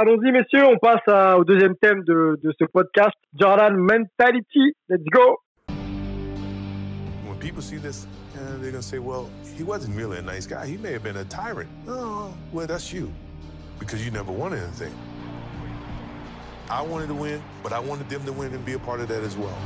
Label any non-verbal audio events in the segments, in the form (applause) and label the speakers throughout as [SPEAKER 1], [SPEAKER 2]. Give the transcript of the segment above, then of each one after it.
[SPEAKER 1] allons-y messieurs, on passe au deuxième thème de, de ce podcast, Jordan Mentality. Let's go.
[SPEAKER 2] When people see this, uh, they're gonna say, "Well, he wasn't really a nice guy. He may have been a tyrant." Oh, well, that's you, because you never wanted anything. I wanted to win, but I wanted them to win and be a part of that as well.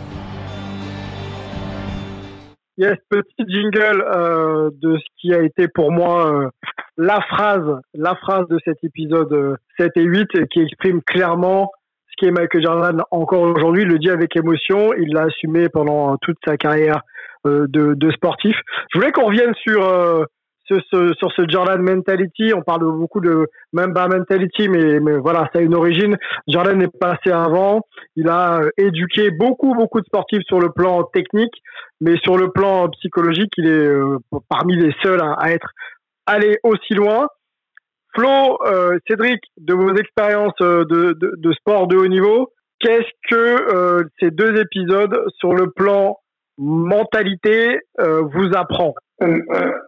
[SPEAKER 1] Yes, petit jingle euh, de ce qui a été pour moi euh, la phrase, la phrase de cet épisode 7 euh, et 8 qui exprime clairement ce qui est Michael Jordan encore aujourd'hui. Le dit avec émotion. Il l'a assumé pendant toute sa carrière de, de, sportif. Je voulais qu'on revienne sur sur ce, sur ce Jordan mentality. On parle beaucoup de Mamba mentality, mais, mais voilà, ça a une origine. Jordan est passé avant. Il a euh, éduqué beaucoup, beaucoup de sportifs sur le plan technique, mais sur le plan psychologique, il est euh, parmi les seuls à, être allé aussi loin. Flo, euh, Cédric, de vos expériences de, de, de, sport de haut niveau, qu'est-ce que ces deux épisodes sur le plan mentalité vous apprend?
[SPEAKER 3] Un,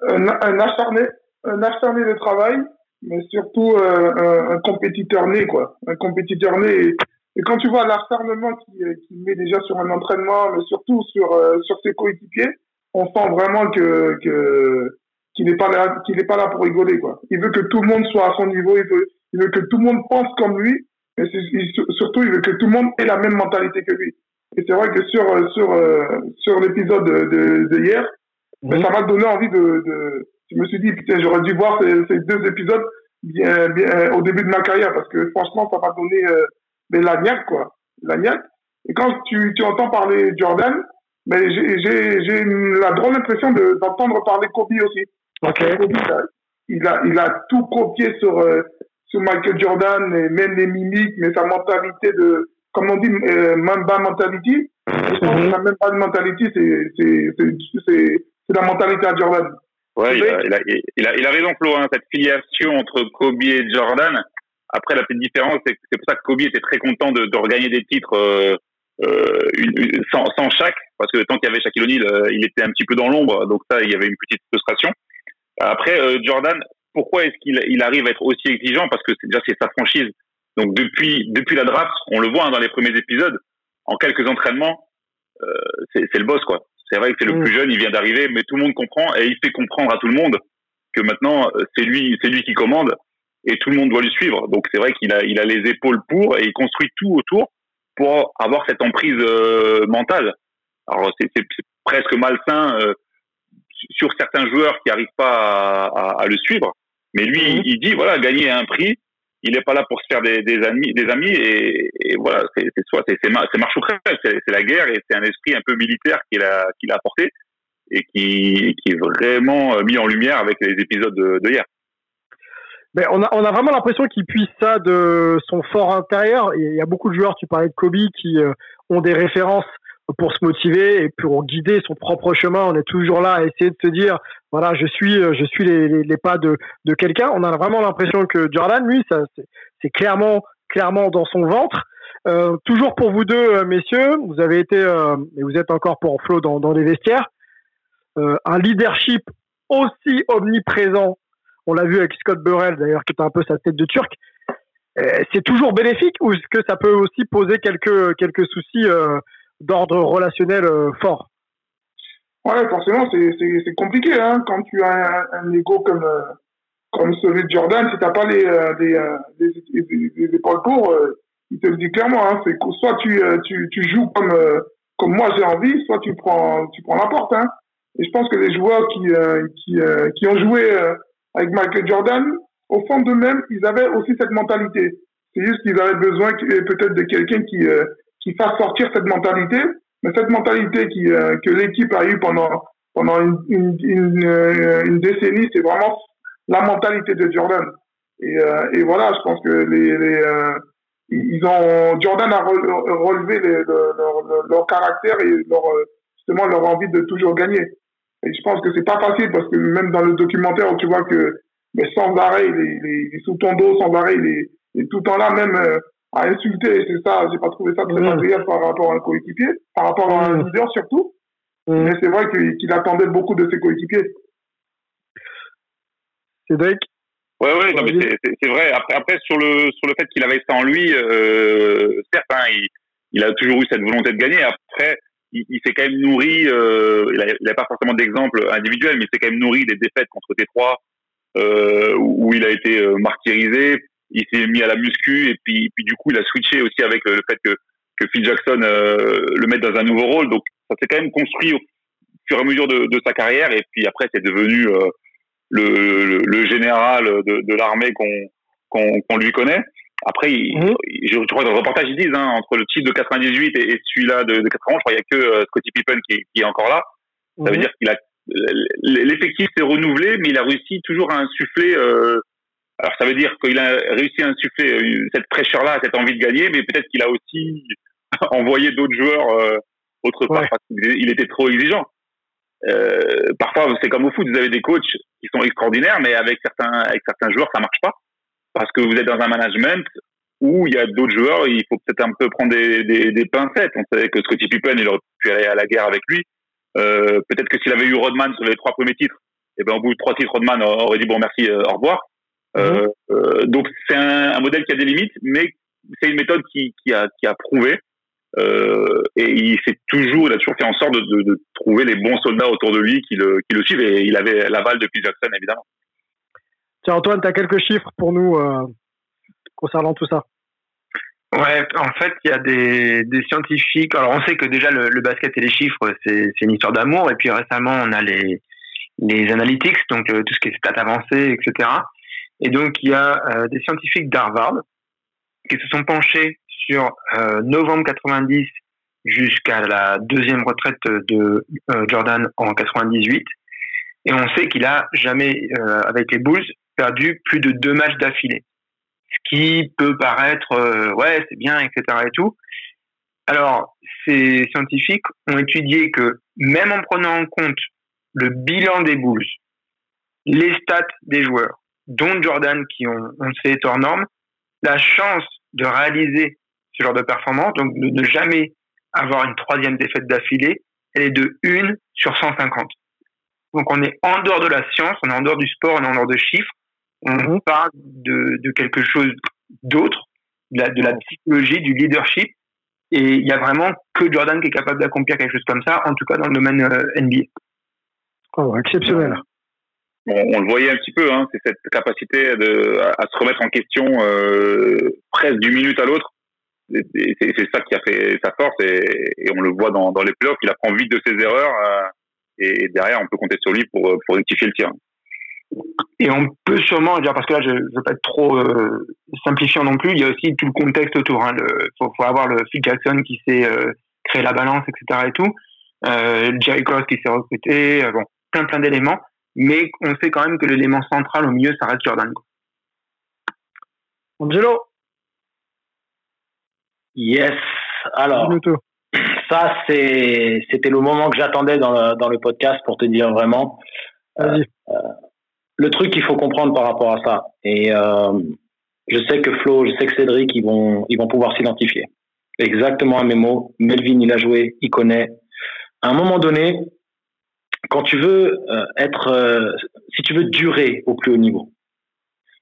[SPEAKER 3] un, acharné, un acharné de travail, mais surtout euh, un, compétiteur né, quoi. Un compétiteur né. Et, quand tu vois l'acharnement qu'il qui met déjà sur un entraînement, mais surtout sur, euh, sur ses coéquipiers, on sent vraiment que, que, qu'il n'est pas là, qu'il n'est pas là pour rigoler, quoi. Il veut que tout le monde soit à son niveau, il veut, il veut que tout le monde pense comme lui, mais surtout, il veut que tout le monde ait la même mentalité que lui. Et c'est vrai que sur, sur, euh, sur l'épisode de, de hier, mais ça m'a donné envie de, de, Je me suis dit, putain, j'aurais dû voir ces, ces, deux épisodes bien, bien, au début de ma carrière parce que franchement, ça m'a donné euh, mais la niaque, quoi. La niaque. Et quand tu, tu entends parler Jordan, mais j'ai la drôle impression d'entendre parler Kobe aussi.
[SPEAKER 1] Okay.
[SPEAKER 3] Kobe, il a, il a tout copié sur, euh, sur Michael Jordan, et même les mimiques, mais sa mentalité de, comme on dit, euh, Mamba mentality. Je pense que la même pas de mentalité, c'est c'est la mentalité à Jordan.
[SPEAKER 4] Ouais, il a, il, a, il, a, il a, raison, Flo, hein, cette filiation entre Kobe et Jordan. Après, la petite différence, c'est c'est pour ça que Kobe était très content de, de regagner des titres euh, euh, une, sans, sans chaque, parce que tant qu'il y avait Shaquille O'Neal, il était un petit peu dans l'ombre, donc ça, il y avait une petite frustration. Après, euh, Jordan, pourquoi est-ce qu'il il arrive à être aussi exigeant? Parce que c'est déjà c'est sa franchise. Donc depuis depuis la draft, on le voit hein, dans les premiers épisodes, en quelques entraînements, euh, c'est le boss quoi. C'est vrai que c'est le mm. plus jeune, il vient d'arriver, mais tout le monde comprend et il fait comprendre à tout le monde que maintenant euh, c'est lui, c'est lui qui commande et tout le monde doit lui suivre. Donc c'est vrai qu'il a, il a les épaules pour et il construit tout autour pour avoir cette emprise euh, mentale. Alors c'est, presque malsain euh, sur certains joueurs qui n'arrivent pas à, à, le suivre, mais lui mm. il dit voilà gagner un prix, il n'est pas là pour se faire des, des amis, des amis et, et voilà, c'est soit c'est c'est marche ou crève, c'est la guerre et c'est un esprit un peu militaire qu'il a qu'il a apporté et qui qui est vraiment mis en lumière avec les épisodes de, de hier.
[SPEAKER 1] Mais on a on a vraiment l'impression qu'il puise ça de son fort intérieur. Il y a beaucoup de joueurs, tu parlais de Kobe, qui euh, ont des références pour se motiver et pour guider son propre chemin. On est toujours là à essayer de se dire, voilà, je suis, je suis les, les, les pas de, de quelqu'un. On a vraiment l'impression que Jordan, lui, ça, c'est clairement, clairement dans son ventre. Euh, toujours pour vous deux, euh, messieurs, vous avez été, euh, et vous êtes encore pour Flo dans, dans les vestiaires, euh, un leadership aussi omniprésent. On l'a vu avec Scott Burrell, d'ailleurs, qui est un peu sa tête de turc. C'est toujours bénéfique ou est-ce que ça peut aussi poser quelques, quelques soucis d'ordre relationnel euh, fort.
[SPEAKER 3] Ouais, forcément, c'est compliqué hein, quand tu as un, ego comme, euh, comme celui de Jordan. Si tu n'as pas les, euh, des, des, épaules pour, il te le dit clairement. Hein, c'est soit tu, tu, tu joues comme, comme moi j'ai envie, soit tu prends, tu prends la porte. Hein. Et je pense que les joueurs qui, qui, qui ont joué avec Michael Jordan, au fond d'eux-mêmes, ils avaient aussi cette mentalité. C'est juste qu'ils avaient besoin peut-être de quelqu'un qui, qui fasse sortir cette mentalité, mais cette mentalité qui, euh, que l'équipe a eue pendant, pendant une, une, euh, une décennie, c'est vraiment la mentalité de Jordan. Et, euh, et voilà, je pense que les, les ils ont Jordan a relevé leur, leur, caractère et leur justement leur envie de toujours gagner. Et je pense que c'est pas facile parce que même dans le documentaire, tu vois que mais sans arrêt, il est, il est sous ton dos, sans arrêt, il est, il est tout le temps là, même à insulter, c'est ça, j'ai pas trouvé ça très agréable par rapport à un coéquipier, par rapport à un leader surtout. Mais c'est vrai qu'il attendait beaucoup de ses coéquipiers.
[SPEAKER 1] Cédric?
[SPEAKER 4] Ouais, ouais, non, mais c'est vrai. Après, après, sur le sur le fait qu'il avait ça en lui, euh, certes, hein, il, il, a toujours eu cette volonté de gagner. Après, il, il s'est quand même nourri. Euh, il n'a pas forcément d'exemple individuel, mais il s'est quand même nourri des défaites contre T3 euh, où il a été euh, martyrisé. Il s'est mis à la muscu et puis, puis du coup, il a switché aussi avec le fait que que Phil Jackson euh, le mette dans un nouveau rôle. Donc, ça s'est quand même construit au fur et à mesure de, de sa carrière. Et puis après, c'est devenu euh, le, le, général de, de l'armée qu'on qu'on lui connaît. Après, mhm. je, crois que dans le reportage, ils disent, hein, entre le titre de 98 et, celui-là de, de 80, je crois qu'il n'y a que euh, Scotty Pippen qui, qui, est encore là. Ça veut mhm. dire qu'il a l'effectif s'est renouvelé, mais il a réussi toujours à insuffler. Euh, alors ça veut dire qu'il a réussi à insuffler euh, cette fraîcheur-là, cette envie de gagner, mais peut-être qu'il a aussi (laughs) envoyé d'autres joueurs euh, autre part parce qu'il était trop exigeant. Euh, parfois, c'est comme au foot, vous avez des coachs qui sont extraordinaires, mais avec certains, avec certains joueurs, ça marche pas. Parce que vous êtes dans un management où il y a d'autres joueurs, il faut peut-être un peu prendre des, des, des, pincettes. On savait que Scottie Pippen, il aurait pu aller à la guerre avec lui. Euh, peut-être que s'il avait eu Rodman sur les trois premiers titres, et eh ben, au bout de trois titres, Rodman aurait dit bon, merci, euh, au revoir. Euh, euh, donc, c'est un, un, modèle qui a des limites, mais c'est une méthode qui, qui, a, qui a prouvé euh, et il s'est toujours, il a toujours fait en sorte de, de, de, trouver les bons soldats autour de lui qui le, qui le suivent. Et il avait l'aval de Phil Jackson, évidemment.
[SPEAKER 1] Tiens, Antoine, tu as quelques chiffres pour nous euh, concernant tout ça?
[SPEAKER 5] Ouais, en fait, il y a des, des, scientifiques. Alors, on sait que déjà le, le basket et les chiffres, c'est une histoire d'amour. Et puis récemment, on a les, les analytics, donc euh, tout ce qui est stats avancées, etc. Et donc, il y a euh, des scientifiques d'Harvard qui se sont penchés sur euh, novembre 90 jusqu'à la deuxième retraite de euh, Jordan en 98. Et on sait qu'il a jamais, euh, avec les Bulls, perdu plus de deux matchs d'affilée. Ce qui peut paraître, ouais, c'est bien, etc. et tout. Alors, ces scientifiques ont étudié que même en prenant en compte le bilan des Bulls, les stats des joueurs, dont Jordan, qui ont, on le sait, est hors norme, la chance de réaliser ce genre de performance, donc de ne jamais avoir une troisième défaite d'affilée, elle est de 1 sur 150. Donc on est en dehors de la science, on est en dehors du sport, on est en dehors de chiffres, on mhm. parle de, de quelque chose d'autre, de la, de la psychologie, du leadership, et il y a vraiment que Jordan qui est capable d'accomplir quelque chose comme ça, en tout cas dans le domaine euh, NBA.
[SPEAKER 1] Oh, exceptionnel.
[SPEAKER 4] On, le voyait un petit peu, hein, c'est cette capacité de, à, se remettre en question euh, presque d'une minute à l'autre c'est ça qui a fait sa force et, on le voit dans, les playoffs. Il apprend vite de ses erreurs euh, et derrière on peut compter sur lui pour, pour rectifier le tir.
[SPEAKER 5] Et on peut sûrement dire, parce que là je ne veux pas être trop euh, simplifiant non plus, il y a aussi tout le contexte autour. Il hein, faut, avoir le Phil Jackson qui s'est euh, créé la balance, etc. et tout. Euh, Jerry Cross qui s'est recruté, euh, bon, plein plein d'éléments. Mais on sait quand même que l'élément central au milieu, ça reste Jordan.
[SPEAKER 1] Angelo
[SPEAKER 6] Yes. Alors, ça, c'est, c'était le moment que j'attendais dans le, dans le podcast pour te dire vraiment. Euh, euh, le truc qu'il faut comprendre par rapport à ça. Et euh, je sais que Flo, je sais que Cédric, ils vont, ils vont pouvoir s'identifier. Exactement à mes mots. Melvin, il a joué, il connaît. À un moment donné, quand tu veux euh, être, euh, si tu veux durer au plus haut niveau,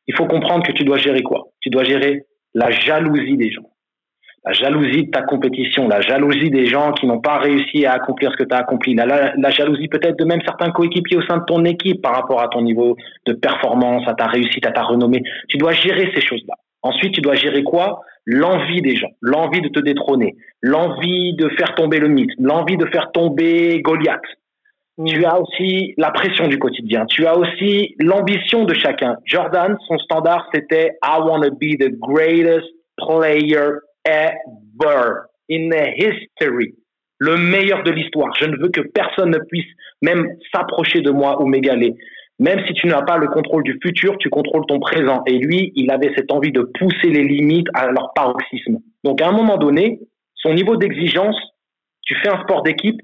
[SPEAKER 6] il faut comprendre que tu dois gérer quoi? Tu dois gérer la jalousie des gens la jalousie de ta compétition, la jalousie des gens qui n'ont pas réussi à accomplir ce que tu as accompli, la, la, jalousie peut-être de même certains coéquipiers au sein de ton équipe par rapport à ton niveau de performance, à ta réussite, à ta renommée. Tu dois gérer ces choses-là. Ensuite, tu dois gérer quoi? L'envie des gens, l'envie de te détrôner, l'envie de faire tomber le mythe, l'envie de faire tomber Goliath. Tu as aussi la pression du quotidien. Tu as aussi l'ambition de chacun. Jordan, son standard, c'était I want to be the greatest player ever in history. Le meilleur de l'histoire. Je ne veux que personne ne puisse même s'approcher de moi ou m'égaler. Même si tu n'as pas le contrôle du futur, tu contrôles ton présent. Et lui, il avait cette envie de pousser les limites à leur paroxysme. Donc à un moment donné, son niveau d'exigence, tu fais un sport d'équipe,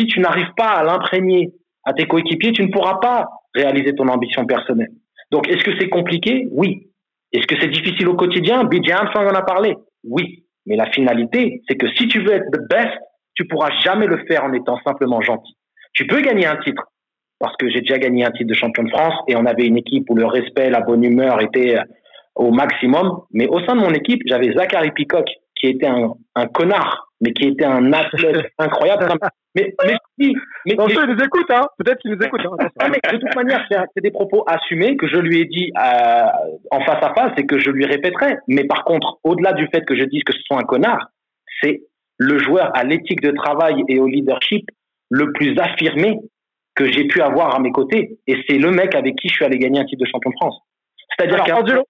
[SPEAKER 6] si tu n'arrives pas à l'imprégner à tes coéquipiers, tu ne pourras pas réaliser ton ambition personnelle. Donc est-ce que c'est compliqué? Oui. Est-ce que c'est difficile au quotidien? BJ Armstrong en a parlé. Oui, mais la finalité, c'est que si tu veux être the best, tu pourras jamais le faire en étant simplement gentil. Tu peux gagner un titre, parce que j'ai déjà gagné un titre de champion de France et on avait une équipe où le respect, la bonne humeur étaient au maximum. Mais au sein de mon équipe, j'avais Zachary Peacock, qui était un connard, mais qui était un athlète (laughs) incroyable. Mais, mais, mais,
[SPEAKER 1] mais, non, il nous écoute, hein. Peut-être qu'il nous écoute. Hein.
[SPEAKER 6] Ah, mais de toute manière, c'est des propos assumés que je lui ai dit euh, en face à face et que je lui répéterai. Mais par contre, au-delà du fait que je dise que ce soit un connard, c'est le joueur à l'éthique de travail et au leadership le plus affirmé que j'ai pu avoir à mes côtés. Et c'est le mec avec qui je suis allé gagner un titre de champion de France.
[SPEAKER 1] C'est-à-dire qu'Angelo,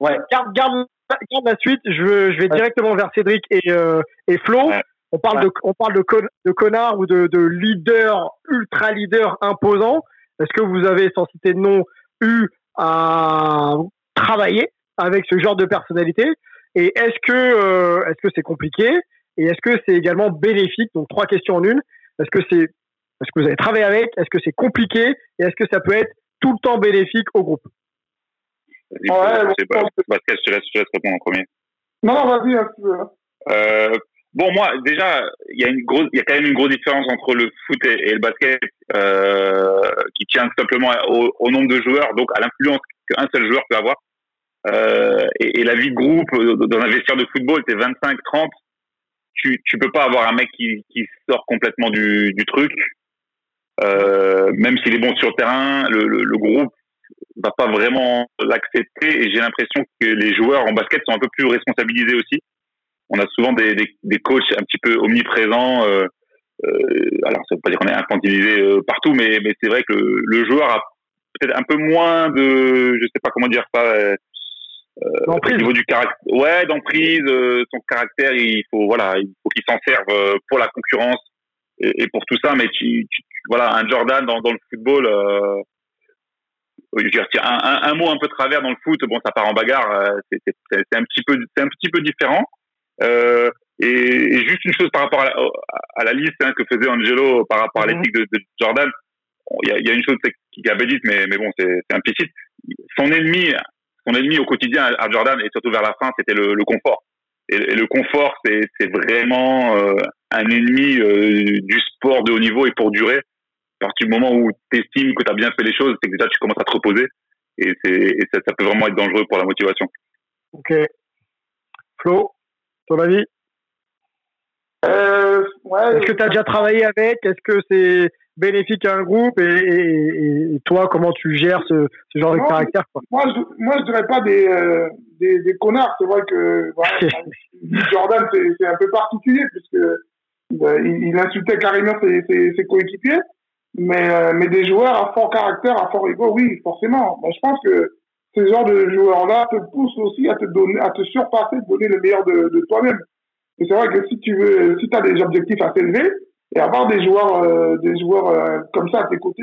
[SPEAKER 1] ouais. garde, garde, garde, la suite. Je, vais directement vers Cédric et, euh, et Flo. On parle, de, on parle de, con, de connard ou de, de leader, ultra leader imposant. Est-ce que vous avez, sans citer de nom, eu à travailler avec ce genre de personnalité? Et est-ce que euh, est-ce que c'est compliqué? Et est-ce que c'est également bénéfique? Donc trois questions en une. Est-ce que c'est est-ce que vous avez travaillé avec? Est-ce que c'est compliqué? Et est-ce que ça peut être tout le temps bénéfique au groupe?
[SPEAKER 4] Ouais, je pas, Pascal, je te laisse, je te laisse répondre en premier.
[SPEAKER 3] Non, non, vas-y, hein,
[SPEAKER 4] euh, Bon, moi, déjà, il y a une grosse, il y a quand même une grosse différence entre le foot et, le basket, euh, qui tient simplement au, au, nombre de joueurs, donc à l'influence qu'un seul joueur peut avoir. Euh, et, et, la vie de groupe dans un vestiaire de football, c'est 25-30. Tu, tu peux pas avoir un mec qui, qui sort complètement du, du truc. Euh, même s'il est bon sur le terrain, le, le, le groupe va pas vraiment l'accepter. Et j'ai l'impression que les joueurs en basket sont un peu plus responsabilisés aussi on a souvent des, des, des, coachs un petit peu omniprésents. Euh, euh, alors, ça veut pas dire qu'on est infantilisé euh, partout, mais, mais c'est vrai que le, le joueur a peut-être un peu moins de, je sais pas comment dire ça, euh, au niveau du caractère. Ouais, d'emprise, son caractère, il faut voilà, il faut qu'il s'en serve pour la concurrence et, et, pour tout ça. Mais tu, tu, voilà, un Jordan dans, dans le football. Euh, je veux dire, un, un, un, mot un peu travers dans le foot, bon, ça part en bagarre. c'est un petit peu, c'est un petit peu différent. Euh, et, et, juste une chose par rapport à la, à la liste hein, que faisait Angelo par rapport à mhm. l'éthique de, de, Jordan. Il y a, y a, une chose qu'il avait dite, mais, mais bon, c'est implicite. Son ennemi, son ennemi au quotidien à Jordan et surtout vers la fin, c'était le, le, confort. Et, et, le confort, c'est vraiment euh, un ennemi euh, du sport de haut niveau et pour durer. À partir du moment où tu estimes que tu as bien fait les choses, c'est que déjà tu commences à te reposer et, et ça, ça peut vraiment être dangereux pour la motivation.
[SPEAKER 1] Ok. Flo ton avis?
[SPEAKER 3] Euh, ouais,
[SPEAKER 1] Est-ce que tu as déjà travaillé avec? Est-ce que c'est bénéfique à un groupe? Et, et, et, toi, comment tu gères ce, ce genre de caractère quoi?
[SPEAKER 3] Moi, je, moi, je dirais pas des, euh, des, des, connards. C'est vrai que voilà, (laughs) Jordan, c'est un peu particulier puisque euh, il, il, insultait carrément ses, ses, ses coéquipiers. Mais, euh, mais des joueurs à fort caractère, à fort ego, oui, forcément. je pense que ce genre de joueurs-là te poussent aussi à te donner, à te surpasser, te donner le meilleur de, de toi-même. Et c'est vrai que si tu veux, si as des objectifs à t'élever, et avoir des joueurs, euh, des joueurs euh, comme ça à tes côtés,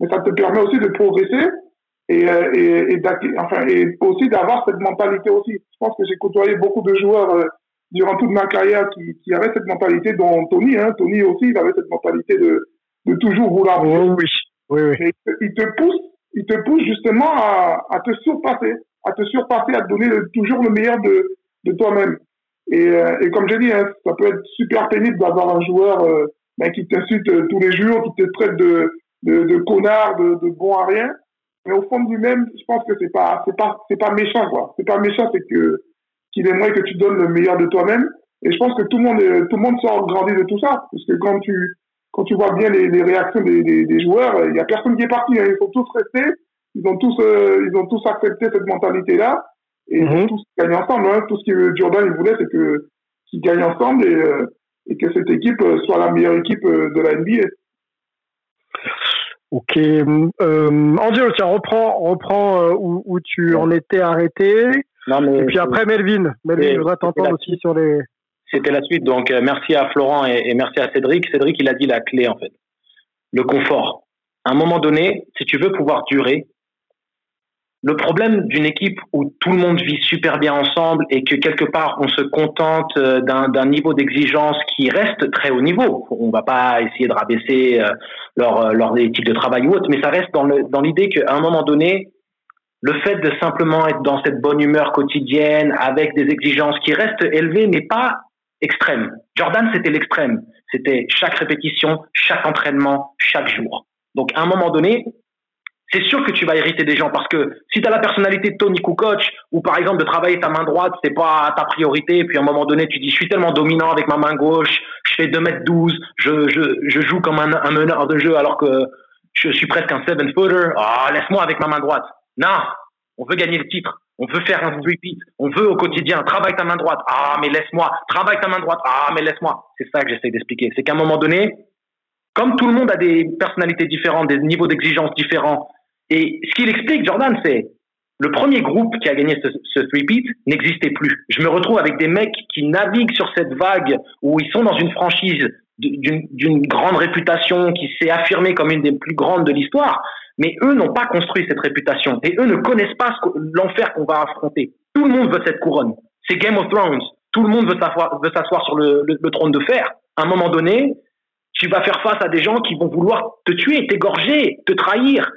[SPEAKER 3] mais ça te permet aussi de progresser et, euh, et, et, enfin, et aussi d'avoir cette mentalité aussi. Je pense que j'ai côtoyé beaucoup de joueurs euh, durant toute ma carrière qui, qui avaient cette mentalité, dont Tony, hein, Tony aussi, il avait cette mentalité de, de toujours vouloir.
[SPEAKER 1] Oui, oui, oui.
[SPEAKER 3] il te pousse il te pousse justement à, à, te surpasser, à te surpasser, à te donner toujours le meilleur de, de toi-même. Et, euh, et, comme j'ai dit, hein, ça peut être super pénible d'avoir un joueur euh, ben, qui t'insulte euh, tous les jours, qui te traite de, de, de connard, de, de, bon à rien. Mais au fond de lui-même, je pense que c'est pas, c'est pas, c'est pas méchant, quoi. C'est pas méchant, c'est que qu'il aimerait que tu donnes le meilleur de toi-même. Et je pense que tout le monde, tout le monde sort grandi de tout ça, parce que quand tu, quand tu vois bien les, les réactions des, des, des joueurs, il n'y a personne qui est parti. Hein. Ils sont tous restés. Ils ont tous, euh, ils ont tous accepté cette mentalité-là. Et ils ont mhm. tous gagné ensemble. Hein. Tout ce que Jordan il voulait, c'est que qu'ils gagnent ensemble et, euh, et, que cette équipe euh, soit la meilleure équipe de la NBA.
[SPEAKER 1] Ok. Euh, Angelo, tiens, reprends, reprends où, où, tu en étais arrêté. Non, mais et puis après, Melvin. Melvin, je voudrais t'entendre aussi sur les
[SPEAKER 6] c'était la suite. Donc, euh, merci à Florent et, merci à Cédric. Cédric, il a dit la clé, en fait. Le confort. À un moment donné, si tu veux pouvoir durer, le problème d'une équipe où tout le monde vit super bien ensemble et que quelque part on se contente euh, d'un niveau d'exigence qui reste très haut niveau. On va pas essayer de rabaisser euh, leur, leur éthique de travail ou autre, mais ça reste dans l'idée dans qu'à un moment donné, le fait de simplement être dans cette bonne humeur quotidienne avec des exigences qui restent élevées, mais pas extrême. Jordan, c'était l'extrême. C'était chaque répétition, chaque entraînement, chaque jour. Donc, à un moment donné, c'est sûr que tu vas hériter des gens parce que si tu as la personnalité de Tony Kukoc ou par exemple de travailler ta main droite, c'est pas ta priorité, et puis à un moment donné, tu dis je suis tellement dominant avec ma main gauche, je fais 2 mètres 12, je, je, je joue comme un, un meneur de jeu alors que je suis presque un seven footer. Ah, laisse-moi avec ma main droite. Non, on veut gagner le titre. On veut faire un repeat. On veut au quotidien. Travaille ta main droite. Ah, mais laisse-moi. Travaille ta main droite. Ah, mais laisse-moi. C'est ça que j'essaie d'expliquer. C'est qu'à un moment donné, comme tout le monde a des personnalités différentes, des niveaux d'exigence différents, et ce qu'il explique, Jordan, c'est le premier groupe qui a gagné ce, ce three-peat n'existait plus. Je me retrouve avec des mecs qui naviguent sur cette vague où ils sont dans une franchise d'une grande réputation qui s'est affirmée comme une des plus grandes de l'histoire, mais eux n'ont pas construit cette réputation et eux ne connaissent pas l'enfer qu'on va affronter. Tout le monde veut cette couronne. C'est Game of Thrones. Tout le monde veut s'asseoir sur le, le, trône de fer. À un moment donné, tu vas faire face à des gens qui vont vouloir te tuer, t'égorger, te trahir,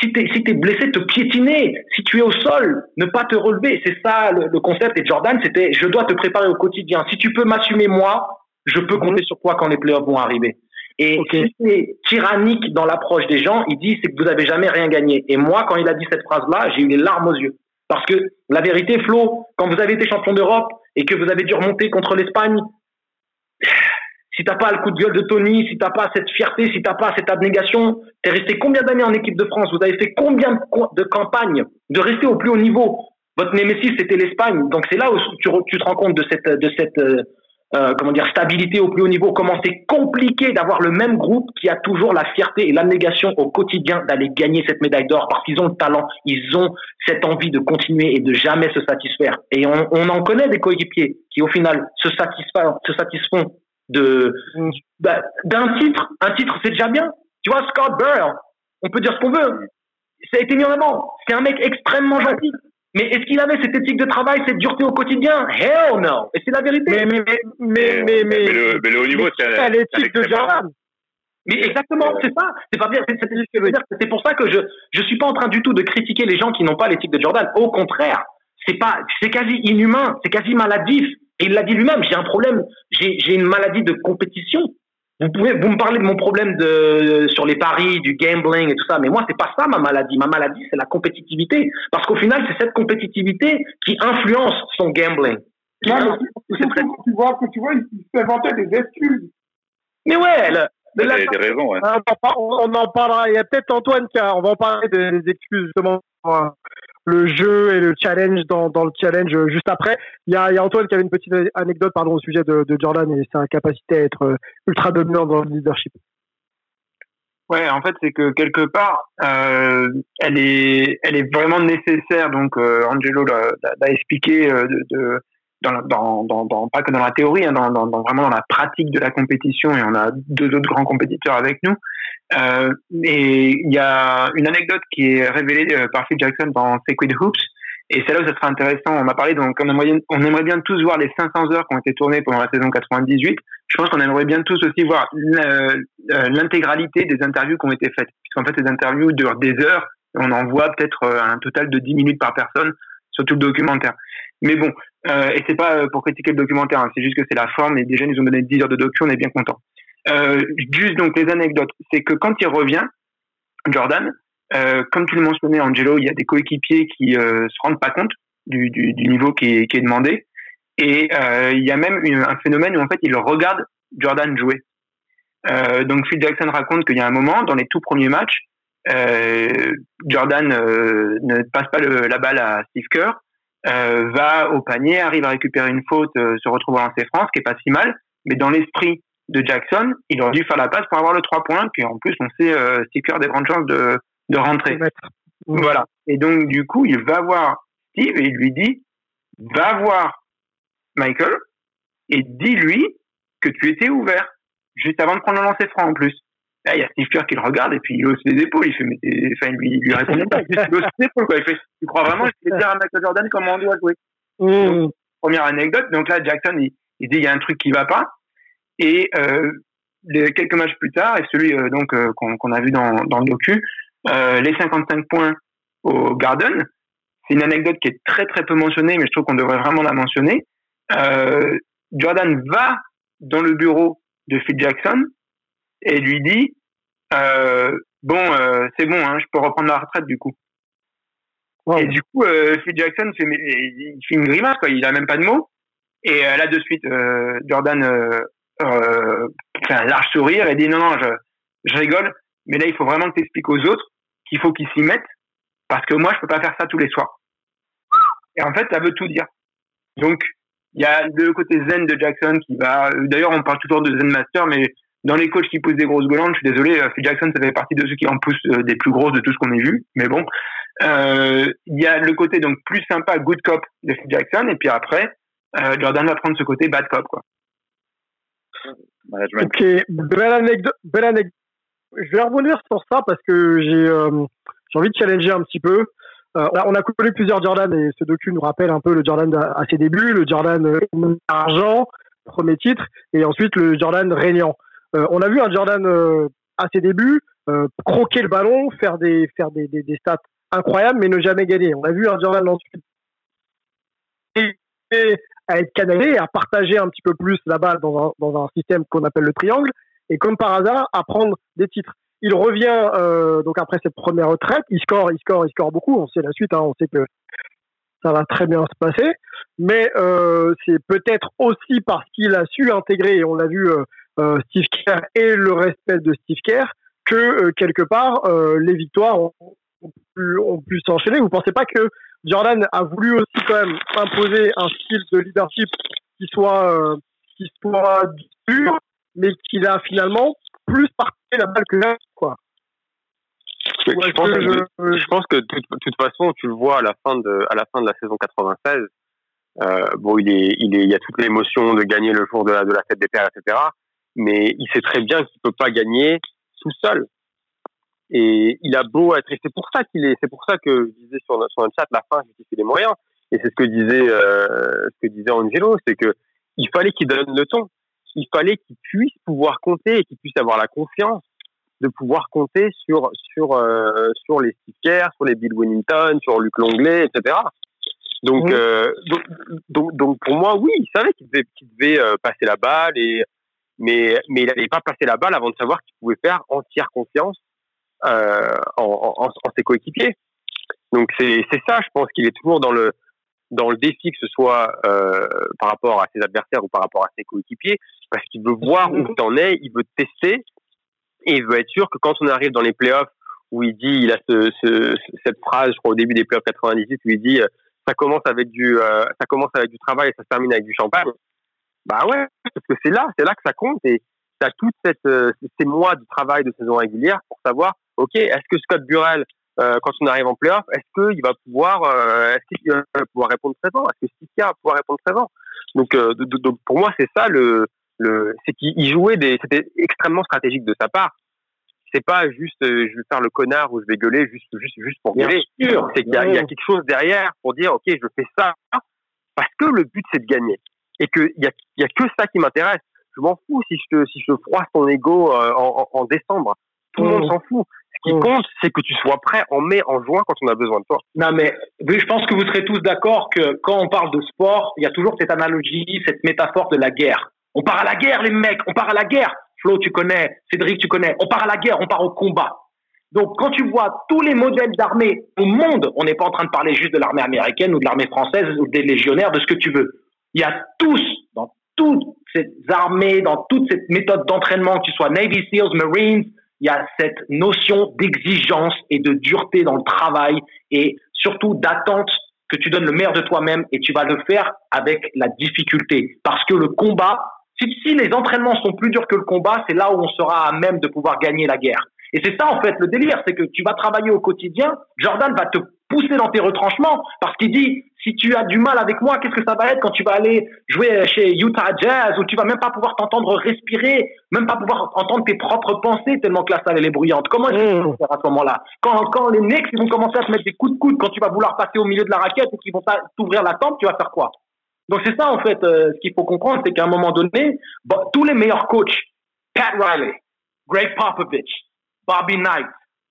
[SPEAKER 6] si tu es, blessé, te piétiner. Si tu es au sol, ne pas te relever. C'est ça le, concept. Et Jordan, c'était je dois te préparer au quotidien. Si tu peux m'assumer moi, je peux compter sur toi quand les playoffs vont arriver. Et okay. c'est tyrannique dans l'approche des gens, il dit c'est que vous avez jamais rien gagné. Et moi, quand il a dit cette phrase-là, j'ai eu les larmes aux yeux. Parce que la vérité, Flo, quand vous avez été champion d'Europe et que vous avez dû remonter contre l'Espagne, (sighs) si t'as pas le coup de gueule de Tony, si t'as pas cette fierté, si t'as pas cette abnégation, t'es resté combien d'années en équipe de France? Vous avez fait combien de campagnes de rester au plus haut niveau? Votre némésis c'était l'Espagne, donc c'est là où tu, tu, te rends compte de cette de cette euh, comment dire stabilité au plus haut niveau. Comment c'est compliqué d'avoir le même groupe qui a toujours la fierté et l'abnégation au quotidien d'aller gagner cette médaille d'or parce qu'ils ont le talent, ils ont cette envie de continuer et de jamais se satisfaire. Et on, on en connaît des coéquipiers qui au final se satisfont, se satisfont de bah, d'un titre. Un titre, c'est déjà bien. Tu vois, Scott Burr, on peut dire ce qu'on veut. Ça a été mis en avant. C'est un mec extrêmement gentil. Mais est-ce qu'il avait cette éthique de travail, cette dureté au quotidien? Hell no Et c'est la vérité.
[SPEAKER 1] Mais, mais, mais, mais, mais,
[SPEAKER 4] le, mais le haut niveau, c'est
[SPEAKER 1] l'éthique de Jordan.
[SPEAKER 6] Mais exactement, c'est ça. C'est pas bien. C'est pour ça que je je suis pas en train du tout de critiquer les gens qui n'ont pas l'éthique de Jordan. Au contraire, c'est pas, c'est quasi inhumain, c'est quasi maladif. Et il l'a dit lui-même, j'ai un problème, j'ai une maladie de compétition. Vous pouvez, vous me parlez de mon problème de, sur les paris, du gambling et tout ça, mais moi, c'est pas ça ma maladie. Ma maladie, c'est la compétitivité. Parce qu'au final, c'est cette compétitivité qui influence son gambling.
[SPEAKER 3] Non, mais tu vois, que tu vois, il s'inventait des excuses.
[SPEAKER 6] Mais ouais,
[SPEAKER 4] il y a des raisons, ouais.
[SPEAKER 1] On en parlera. Il y a peut-être Antoine qui a, on va en parler des excuses justement le jeu et le challenge dans, le challenge juste après. Il y, a, Antoine qui avait une petite anecdote pardon, au sujet de, Jordan et sa capacité à être euh, ultra dominant dans le leadership.
[SPEAKER 5] Ouais, en fait, c'est que quelque part, euh, elle est, elle est vraiment nécessaire. Donc, euh, Angelo l'a expliqué euh, de, dans, pas que dans la théorie, hein, dans, vraiment dans la pratique de la compétition. Et on a deux autres grands compétiteurs avec nous. Euh, et il y a une anecdote qui est révélée euh, par Phil Jackson dans Sacred Hoops. Et c'est là où ça sera intéressant. On a parlé, donc, on aimerait, on aimerait bien tous voir les 500 heures qui ont été tournées pendant la saison 98. Je pense qu'on aimerait bien tous aussi voir euh, l'intégralité des interviews qui ont été faites. Puisqu'en fait, ces interviews durent des heures. on en voit peut-être un total de 10 minutes par personne sur tout le documentaire. Mais bon, euh, et c'est pas pour critiquer le documentaire, hein, c'est juste que c'est la forme. Et déjà, ils nous ont donné 10 heures de docu, on est bien content. Euh, juste donc les anecdotes, c'est que quand il revient, Jordan, euh, comme tu le mentionnais, Angelo, il y a des coéquipiers qui euh, se rendent pas compte du, niveau qui est, demandé. Et il y a même un phénomène où en fait ils regardent Jordan jouer. Donc Phil Jackson raconte qu'il y a un moment dans les tout premiers matchs, Jordan ne passe pas la balle à Steve Kerr, va au panier, arrive à récupérer une faute, se retrouve en ses France, qui est pas si mal, mais dans l'esprit de Jackson, il aurait dû faire la passe pour avoir le 3 points, puis en plus, on sait, euh, Sticker des grandes chances de, de rentrer. Voilà. Et donc, du coup, il va voir Steve et il lui dit, va voir Michael et dis-lui que tu étais ouvert, juste avant de prendre le lancer franc en plus. Là, il y a Steve Kerr qui le regarde et puis il hausse les épaules. Il fait, mais enfin, lui, il lui répond pas. Il hausse les épaules, quoi. Il fait, tu crois vraiment, je vais dire à Michael Jordan comment on doit jouer? Mmh. première anecdote. Donc là, Jackson, il, il dit, il y a un truc qui va pas. Et euh, les, quelques matchs plus tard, et celui euh, donc euh, qu'on a vu dans, dans le docu, les 55 points au Garden, c'est une anecdote qui est très très peu mentionnée, mais je trouve qu'on devrait vraiment la mentionner. Jordan va dans le bureau de Phil Jackson et lui dit bon, euh, c'est bon, hein, je peux reprendre la retraite du coup. Et du coup, Phil Jackson fait, il fait une grimace, quoi. Il a même pas de mots. Et là, de suite, Jordan euh, euh, fait un large sourire et dit non, non, je, je rigole, mais là, il faut vraiment que tu expliques aux autres qu'il faut qu'ils s'y mettent parce que moi, je peux pas faire ça tous les soirs. Et en fait, ça veut tout dire. Donc, il y a le côté zen de Jackson qui va. D'ailleurs, on parle toujours de zen master, mais dans les coachs qui poussent des grosses golandes, je suis désolé, Phil Jackson, ça fait partie de ceux qui en poussent des plus grosses de tout ce qu'on ait vu. Mais bon, il y a le côté donc plus sympa, good cop de Phil Jackson, et puis après, euh, Jordan va prendre ce côté bad cop, quoi.
[SPEAKER 1] Ok, belle anecdote, belle anecdote. Je vais revenir sur ça parce que j'ai euh, envie de challenger un petit peu. Euh, on a connu plusieurs Jordan et ce docu nous rappelle un peu le Jordan à ses débuts, le Jordan argent, premier titre, et ensuite le Jordan régnant. Euh, on a vu un Jordan à ses débuts croquer le ballon, faire des faire des, des, stats incroyables, mais ne jamais gagner. On a vu un Jordan ensuite à être canalé, à partager un petit peu plus la balle dans un, dans un système qu'on appelle le triangle, et comme par hasard, à prendre des titres. Il revient euh, donc après cette première retraite, il score, il score, il score beaucoup. On sait la suite, hein, on sait que ça va très bien se passer, mais euh, c'est peut-être aussi parce qu'il a su intégrer, et on l'a vu, euh, euh Steve Kerr et le respect de Steve Kerr, que euh, quelque part euh, les victoires ont, ont pu, pu s'enchaîner. Vous pensez pas que Jordan a voulu aussi quand même imposer un style de leadership qui soit euh, qui soit dur, mais qu'il a finalement plus parti la balle que là, quoi.
[SPEAKER 7] Je, je, pense que, je, je, pense que de toute, toute, façon, tu le vois à la fin de à la fin de la saison 96. Euh, bon, il est il est il y a toute l'émotion de gagner le jour de la de la fête des pères, etc. Mais il sait très bien qu'il peut pas gagner tout seul. Et il a beau être, et c'est pour ça qu'il est, c'est pour ça que je disais sur, sur notre chat, la fin justifie les moyens. Et c'est ce que disait, euh, ce que disait Angelo, c'est que il fallait qu'il donne le ton. Il fallait qu'il puisse pouvoir compter et qu'il puisse avoir la confiance de pouvoir compter sur sur euh, sur les stickers, sur les Bill Wennington, sur Luc Longley, etc. Donc, mmh. euh, donc, donc, donc, pour moi, oui, il savait qu'il devait, qu'il devait euh, passer la balle, et, mais, mais il n'avait pas passé la balle avant de savoir qu'il pouvait faire entière confiance euh, en, en, en, ses coéquipiers. Donc c'est ça, je pense qu'il est toujours dans le dans le défi que ce soit euh, par rapport à ses adversaires ou par rapport à ses coéquipiers, parce qu'il veut voir où tu en es, il veut tester et il veut être sûr que quand on arrive dans les playoffs où il dit, il a ce, ce, cette phrase, je crois au début des playoffs 98 où il dit euh, ça commence avec du euh, ça commence avec du travail et ça se termine avec du champagne. Bah ouais, parce que c'est là, c'est là que ça compte et tu as toutes cette, euh, ces mois de travail de saison régulière pour savoir ok, est-ce que Scott Burrell, euh, quand on arrive en playoff, est-ce qu'il va pouvoir, euh, est-ce qu'il va pouvoir répondre présent Est-ce que Steve va pouvoir répondre présent donc, euh, donc, pour moi, c'est ça le, le c'est qu'il jouait des, c'était extrêmement stratégique de sa part. C'est pas juste, euh, je vais faire le connard ou je vais gueuler juste, juste, juste pour gueuler. C'est qu'il y, y, a quelque chose derrière pour dire, ok, je fais ça parce que le but c'est de gagner et qu'il y a, y a que ça qui m'intéresse. Je m'en fous si je si je froisse ton ego euh, en, en, en décembre. Tout le monde s'en fout. Ce qui mmh. compte, c'est que tu sois prêt en mai, en juin, quand on a besoin de toi.
[SPEAKER 6] Non, mais je pense que vous serez tous d'accord que quand on parle de sport, il y a toujours cette analogie, cette métaphore de la guerre. On part à la guerre, les mecs, on part à la guerre. Flo, tu connais, Cédric, tu connais. On part à la guerre, on part au combat. Donc, quand tu vois tous les modèles d'armée au monde, on n'est pas en train de parler juste de l'armée américaine ou de l'armée française ou des légionnaires, de ce que tu veux. Il y a tous, dans toutes ces armées, dans toute cette méthode d'entraînement, que tu sois Navy SEALs, Marines, il y a cette notion d'exigence et de dureté dans le travail et surtout d'attente que tu donnes le meilleur de toi-même et tu vas le faire avec la difficulté. Parce que le combat, si, si les entraînements sont plus durs que le combat, c'est là où on sera à même de pouvoir gagner la guerre. Et c'est ça, en fait, le délire, c'est que tu vas travailler au quotidien, Jordan va te pousser dans tes retranchements parce qu'il dit, si tu as du mal avec moi, qu'est-ce que ça va être quand tu vas aller jouer chez Utah Jazz où tu vas même pas pouvoir t'entendre respirer, même pas pouvoir entendre tes propres pensées tellement que la salle elle est bruyante. Comment est-ce que tu vas faire à ce moment-là? Quand, quand les Knicks ils vont commencer à te mettre des coups de coude quand tu vas vouloir passer au milieu de la raquette et qu'ils vont t'ouvrir la tempe, tu vas faire quoi? Donc c'est ça en fait, euh, ce qu'il faut comprendre, c'est qu'à un moment donné, tous les meilleurs coachs, Pat Riley, Greg Popovich, Bobby Knight,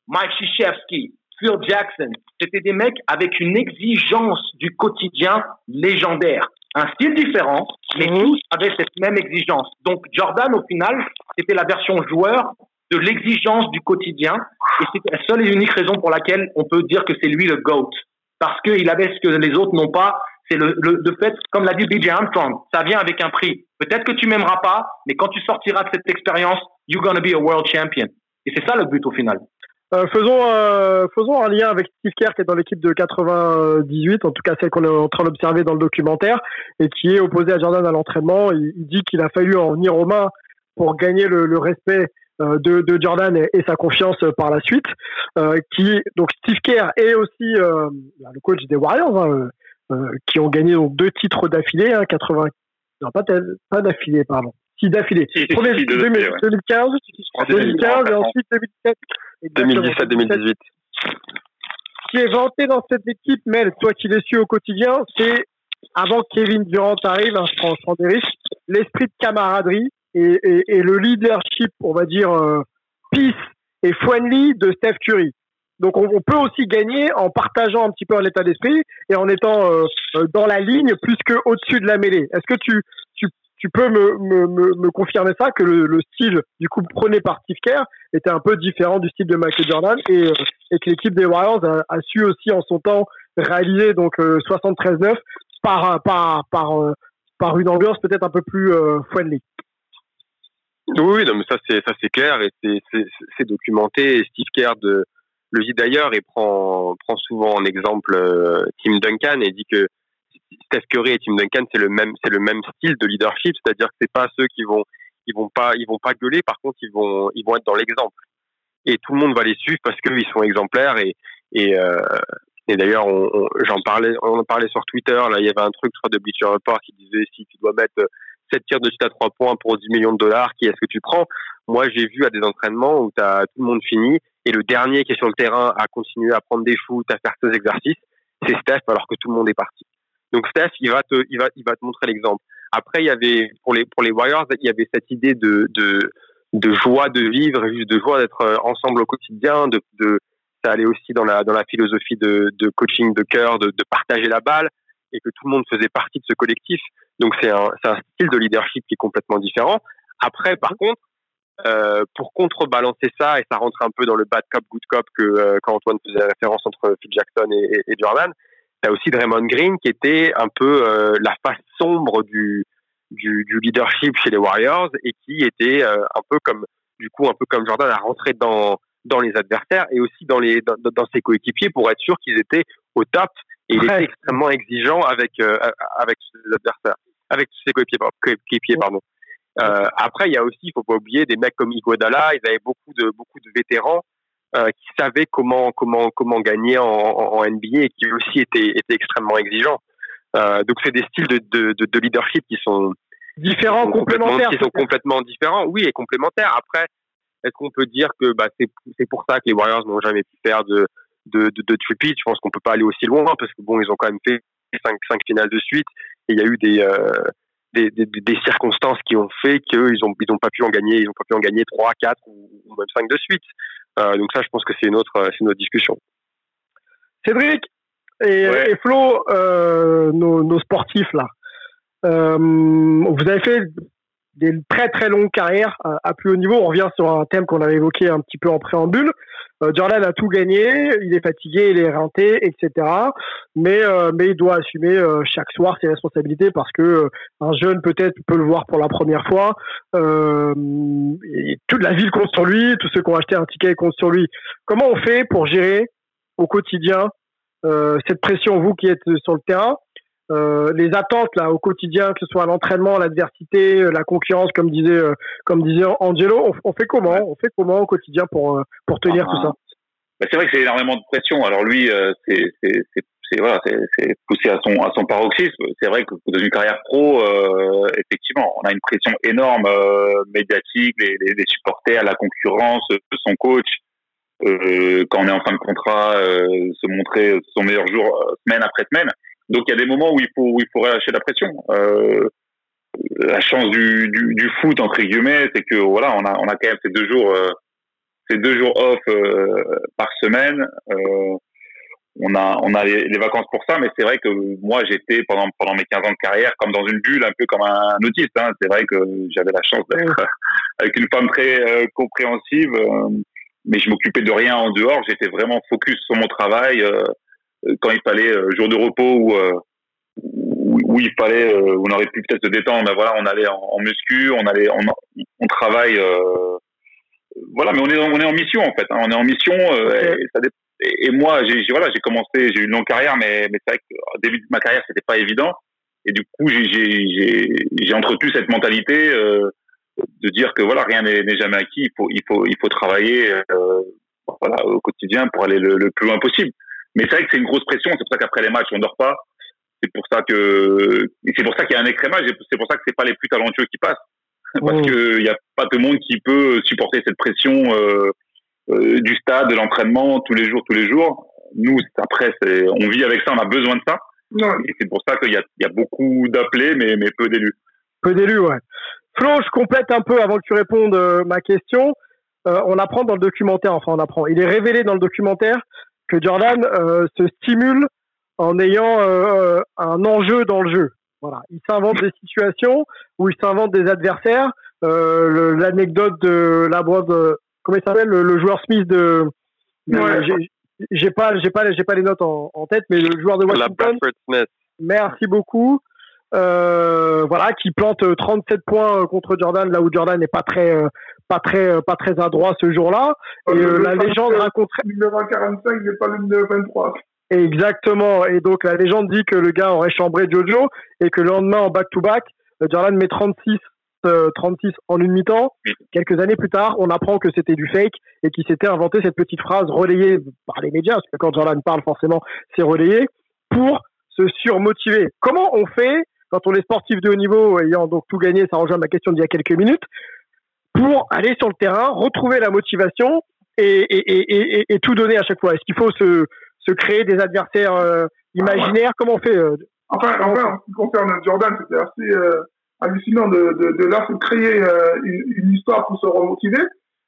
[SPEAKER 6] Mike Krzyzewski, Phil Jackson, c'était des mecs avec une exigence du quotidien légendaire. Un style différent, mais mmh. tous avaient cette même exigence. Donc Jordan, au final, c'était la version joueur de l'exigence du quotidien. Et c'est la seule et unique raison pour laquelle on peut dire que c'est lui le GOAT. Parce qu'il avait ce que les autres n'ont pas. C'est le, le, fait, comme l'a dit BJ Armstrong, ça vient avec un prix. Peut-être que tu m'aimeras pas, mais quand tu sortiras de cette expérience, you're gonna be a world champion. Et c'est ça le but au final.
[SPEAKER 1] Euh, faisons, euh, faisons un lien avec Steve Kerr qui est dans l'équipe de 98, en tout cas celle qu'on est en train d'observer dans le documentaire, et qui est opposé à Jordan à l'entraînement. Il, dit qu'il a fallu en venir aux mains pour gagner le, le respect euh, de, de, Jordan et, sa confiance par la suite. Euh, qui donc Steve Kerr est aussi euh, le coach des Warriors, hein, qui ont gagné donc deux titres d'affilée, hein, 80, non pas, pas d'affilée, pardon d'affilée. 2015, 2015 et ensuite
[SPEAKER 7] 2017, 2018.
[SPEAKER 1] Ce qui est vanté dans cette équipe, Mel, toi qui l'es su au quotidien, c'est avant que Kevin Durant arrive, hein, je prends, des risques, l'esprit de camaraderie et, et, le leadership, on va dire, euh, peace et friendly de Steph Curry. Donc on, peut aussi gagner en partageant un petit peu l'état d'esprit et en étant euh, euh, dans la ligne plus que au-dessus de la mêlée. Est-ce que tu, tu peux me, me, me, confirmer ça, que le, style du coup prôné par Steve Kerr était un peu différent du style de Michael Jordan et, euh, et que l'équipe des Warriors a, su aussi en son temps réaliser donc 73-9 euh, par, par, par, euh, par une ambiance peut-être un peu plus friendly.
[SPEAKER 7] Oui, non, mais ça c'est ça c'est clair et c'est documenté. Steve Kerr de, le dit d'ailleurs et prend prend souvent en exemple Tim Duncan et dit que Steph Curry et Tim Duncan, c'est le même, c'est le même style de leadership, c'est-à-dire que c'est pas ceux qui vont, ils vont pas, ils vont pas gueuler, par contre, ils vont, ils vont être dans l'exemple. Et tout le monde va les suivre parce qu'ils sont exemplaires et, et, euh, et d'ailleurs, j'en parlais, on en parlait sur Twitter, là, il y avait un truc, de Bleacher Report qui disait si tu dois mettre 7 tirs de suite à 3 points pour 10 millions de dollars, qui est-ce que tu prends? Moi, j'ai vu à des entraînements où as tout le monde fini et le dernier qui est sur le terrain à continuer à prendre des shoots, à faire ses exercices, c'est Steph alors que tout le monde est parti. Donc Steph, il va te, il va, il va te montrer l'exemple. Après, il y avait pour les pour les Warriors, il y avait cette idée de de, de joie de vivre, juste de joie d'être euh, ensemble au quotidien, de, de ça allait aussi dans la dans la philosophie de, de coaching de cœur, de, de partager la balle et que tout le monde faisait partie de ce collectif. Donc c'est un c'est un style de leadership qui est complètement différent. Après, par contre, euh, pour contrebalancer ça, et ça rentre un peu dans le bad cop, good cop que euh, quand Antoine faisait référence entre Phil Jackson et, et Jordan, il y a aussi Draymond Green qui était un peu euh, la face sombre du, du, du, leadership chez les Warriors et qui était euh, un peu comme du coup un peu comme Jordan à rentrer dans dans les adversaires et aussi dans les dans, dans ses coéquipiers pour être sûr qu'ils étaient au top et il était extrêmement exigeant avec euh, avec ses adversaires avec ses coéquipiers, coéquipiers pardon. Euh, après il y a aussi il faut pas oublier des mecs comme Iguodala ils avaient beaucoup de beaucoup de vétérans euh, qui savait comment comment comment gagner en, en, NBA et qui aussi était était extrêmement exigeant. Euh, donc c'est des styles de, de, de, leadership qui sont
[SPEAKER 1] différents, complémentaires,
[SPEAKER 7] qui sont complètement différents. Oui, et complémentaires. Après, est-ce qu'on peut dire que bah, c'est c'est pour ça que les Warriors n'ont jamais pu faire de de de, de Je pense qu'on peut pas aller aussi loin parce que bon, ils ont quand même fait cinq cinq finales de suite et il y a eu des euh, des, des, des, circonstances qui ont fait qu'ils ont ils ont pas pu en gagner ils ont pas pu en gagner trois quatre ou, ou même cinq de suite donc ça, je pense que c'est une autre, c'est une autre discussion.
[SPEAKER 1] Cédric et, Flo, euh, nos, nos, sportifs là, euh, vous avez fait des très très longues carrières à, plus haut niveau. On revient sur un thème qu'on avait évoqué un petit peu en préambule. Euh, Jordan a tout gagné, il est fatigué, il est renté, etc. Mais euh, mais il doit assumer euh, chaque soir ses responsabilités parce que un jeune peut-être peut le voir pour la première fois. toute la ville compte sur lui, tous ceux qui ont acheté un ticket comptent sur lui. Comment on fait pour gérer au quotidien cette pression, vous qui êtes sur le terrain? Euh, les attentes là au quotidien, que ce soit l'entraînement, l'adversité, euh, la concurrence, comme disait euh, comme disait Angelo, on, fait comment? On fait comment au quotidien pour pour tenir tout ça?
[SPEAKER 4] Bah, C'est vrai que c'est énormément de pression. Alors lui, c'est c'est voilà, c'est poussé à son à son paroxysme. C'est vrai que dans une carrière pro, effectivement, on a une pression énorme médiatique, les, les, les, supporters, la concurrence, son coach. quand on est en fin de contrat, se montrer son meilleur jour semaine après semaine. Donc il y a des moments où il faut où il faut relâcher la pression. Euh, la chance du, du, du, foot entre guillemets, c'est que voilà, on a on a quand même ces deux jours euh, ces deux jours off euh, par semaine. Euh, on a on a les, vacances pour ça mais c'est vrai que moi j'étais pendant pendant mes 15 ans de carrière comme dans une bulle un peu comme un autiste hein. c'est vrai que j'avais la chance d'être (laughs) avec une femme très euh, compréhensive euh, mais je m'occupais de rien en dehors j'étais vraiment focus sur mon travail quand il fallait jour de repos ou où, il fallait on aurait pu peut-être se détendre mais voilà on allait en, muscu on allait on, on travaille voilà mais on est on est en mission en fait hein. on est en mission et ça dépend et, moi, j'ai voilà, j'ai commencé, j'ai eu une longue carrière, mais, mais c'est vrai qu'au début de ma carrière, c'était pas évident. Et du coup, j'ai entretenu cette mentalité euh, de dire que voilà, rien n'est jamais acquis. Il faut, il faut, il faut travailler euh, voilà, au quotidien pour aller le, le plus loin possible. Mais c'est vrai que c'est une grosse pression. C'est pour ça qu'après les matchs, on dort pas. C'est pour ça que c'est pour ça qu'il y a un écrémage. C'est pour ça que c'est pas les plus talentueux qui passent, (laughs) parce mmh. que il y a pas tout le monde qui peut supporter cette pression. Euh, euh, du stade, de l'entraînement tous les jours, tous les jours. Nous, après, on vit avec ça, on a besoin de ça. Et c'est pour ça qu'il y a, y a beaucoup d'appelés, mais, mais peu d'élus.
[SPEAKER 1] Peu d'élus, ouais. Flo, je complète un peu avant que tu répondes euh, ma question. Euh, on apprend dans le documentaire, enfin on apprend, il est révélé dans le documentaire que Jordan se stimule en ayant un enjeu dans le jeu. Voilà, il s'invente des situations où il s'invente des adversaires. L'anecdote de la boîte comment il s'appelle le, joueur Smith de. j'ai pas, j'ai pas, j'ai pas les notes en, tête, mais le joueur de Washington. Smith. Merci beaucoup. Euh, voilà, qui plante 37 points contre Jordan, là où Jordan n'est pas très, euh, pas très, pas très adroit ce jour-là.
[SPEAKER 3] Et euh, la légende raconte. Le 45 n'est pas le 23.
[SPEAKER 1] Exactement. Et donc la légende dit que le gars aurait chambré Jojo et que le lendemain en back-to-back, Jordan met 36 36 euh, en une mi-temps. Quelques années plus tard, on apprend que c'était du fake et qu'il s'était inventé cette petite phrase relayée par les médias, parce que quand Jordan parle, forcément, c'est relayé, pour se surmotiver. Comment on fait quand on est sportif de haut niveau, ayant donc tout gagné, ça rejoint ma question d'il y a quelques minutes, pour aller sur le terrain, retrouver la motivation et, et, et, tout donner à chaque fois Est-ce qu'il faut se, se, créer des adversaires euh, imaginaires? Comment on fait euh,
[SPEAKER 3] Enfin, enfin, en ce qui concerne Jordan, c'était assez hallucinant de, de, de là se créer euh, une, une, histoire pour se remotiver.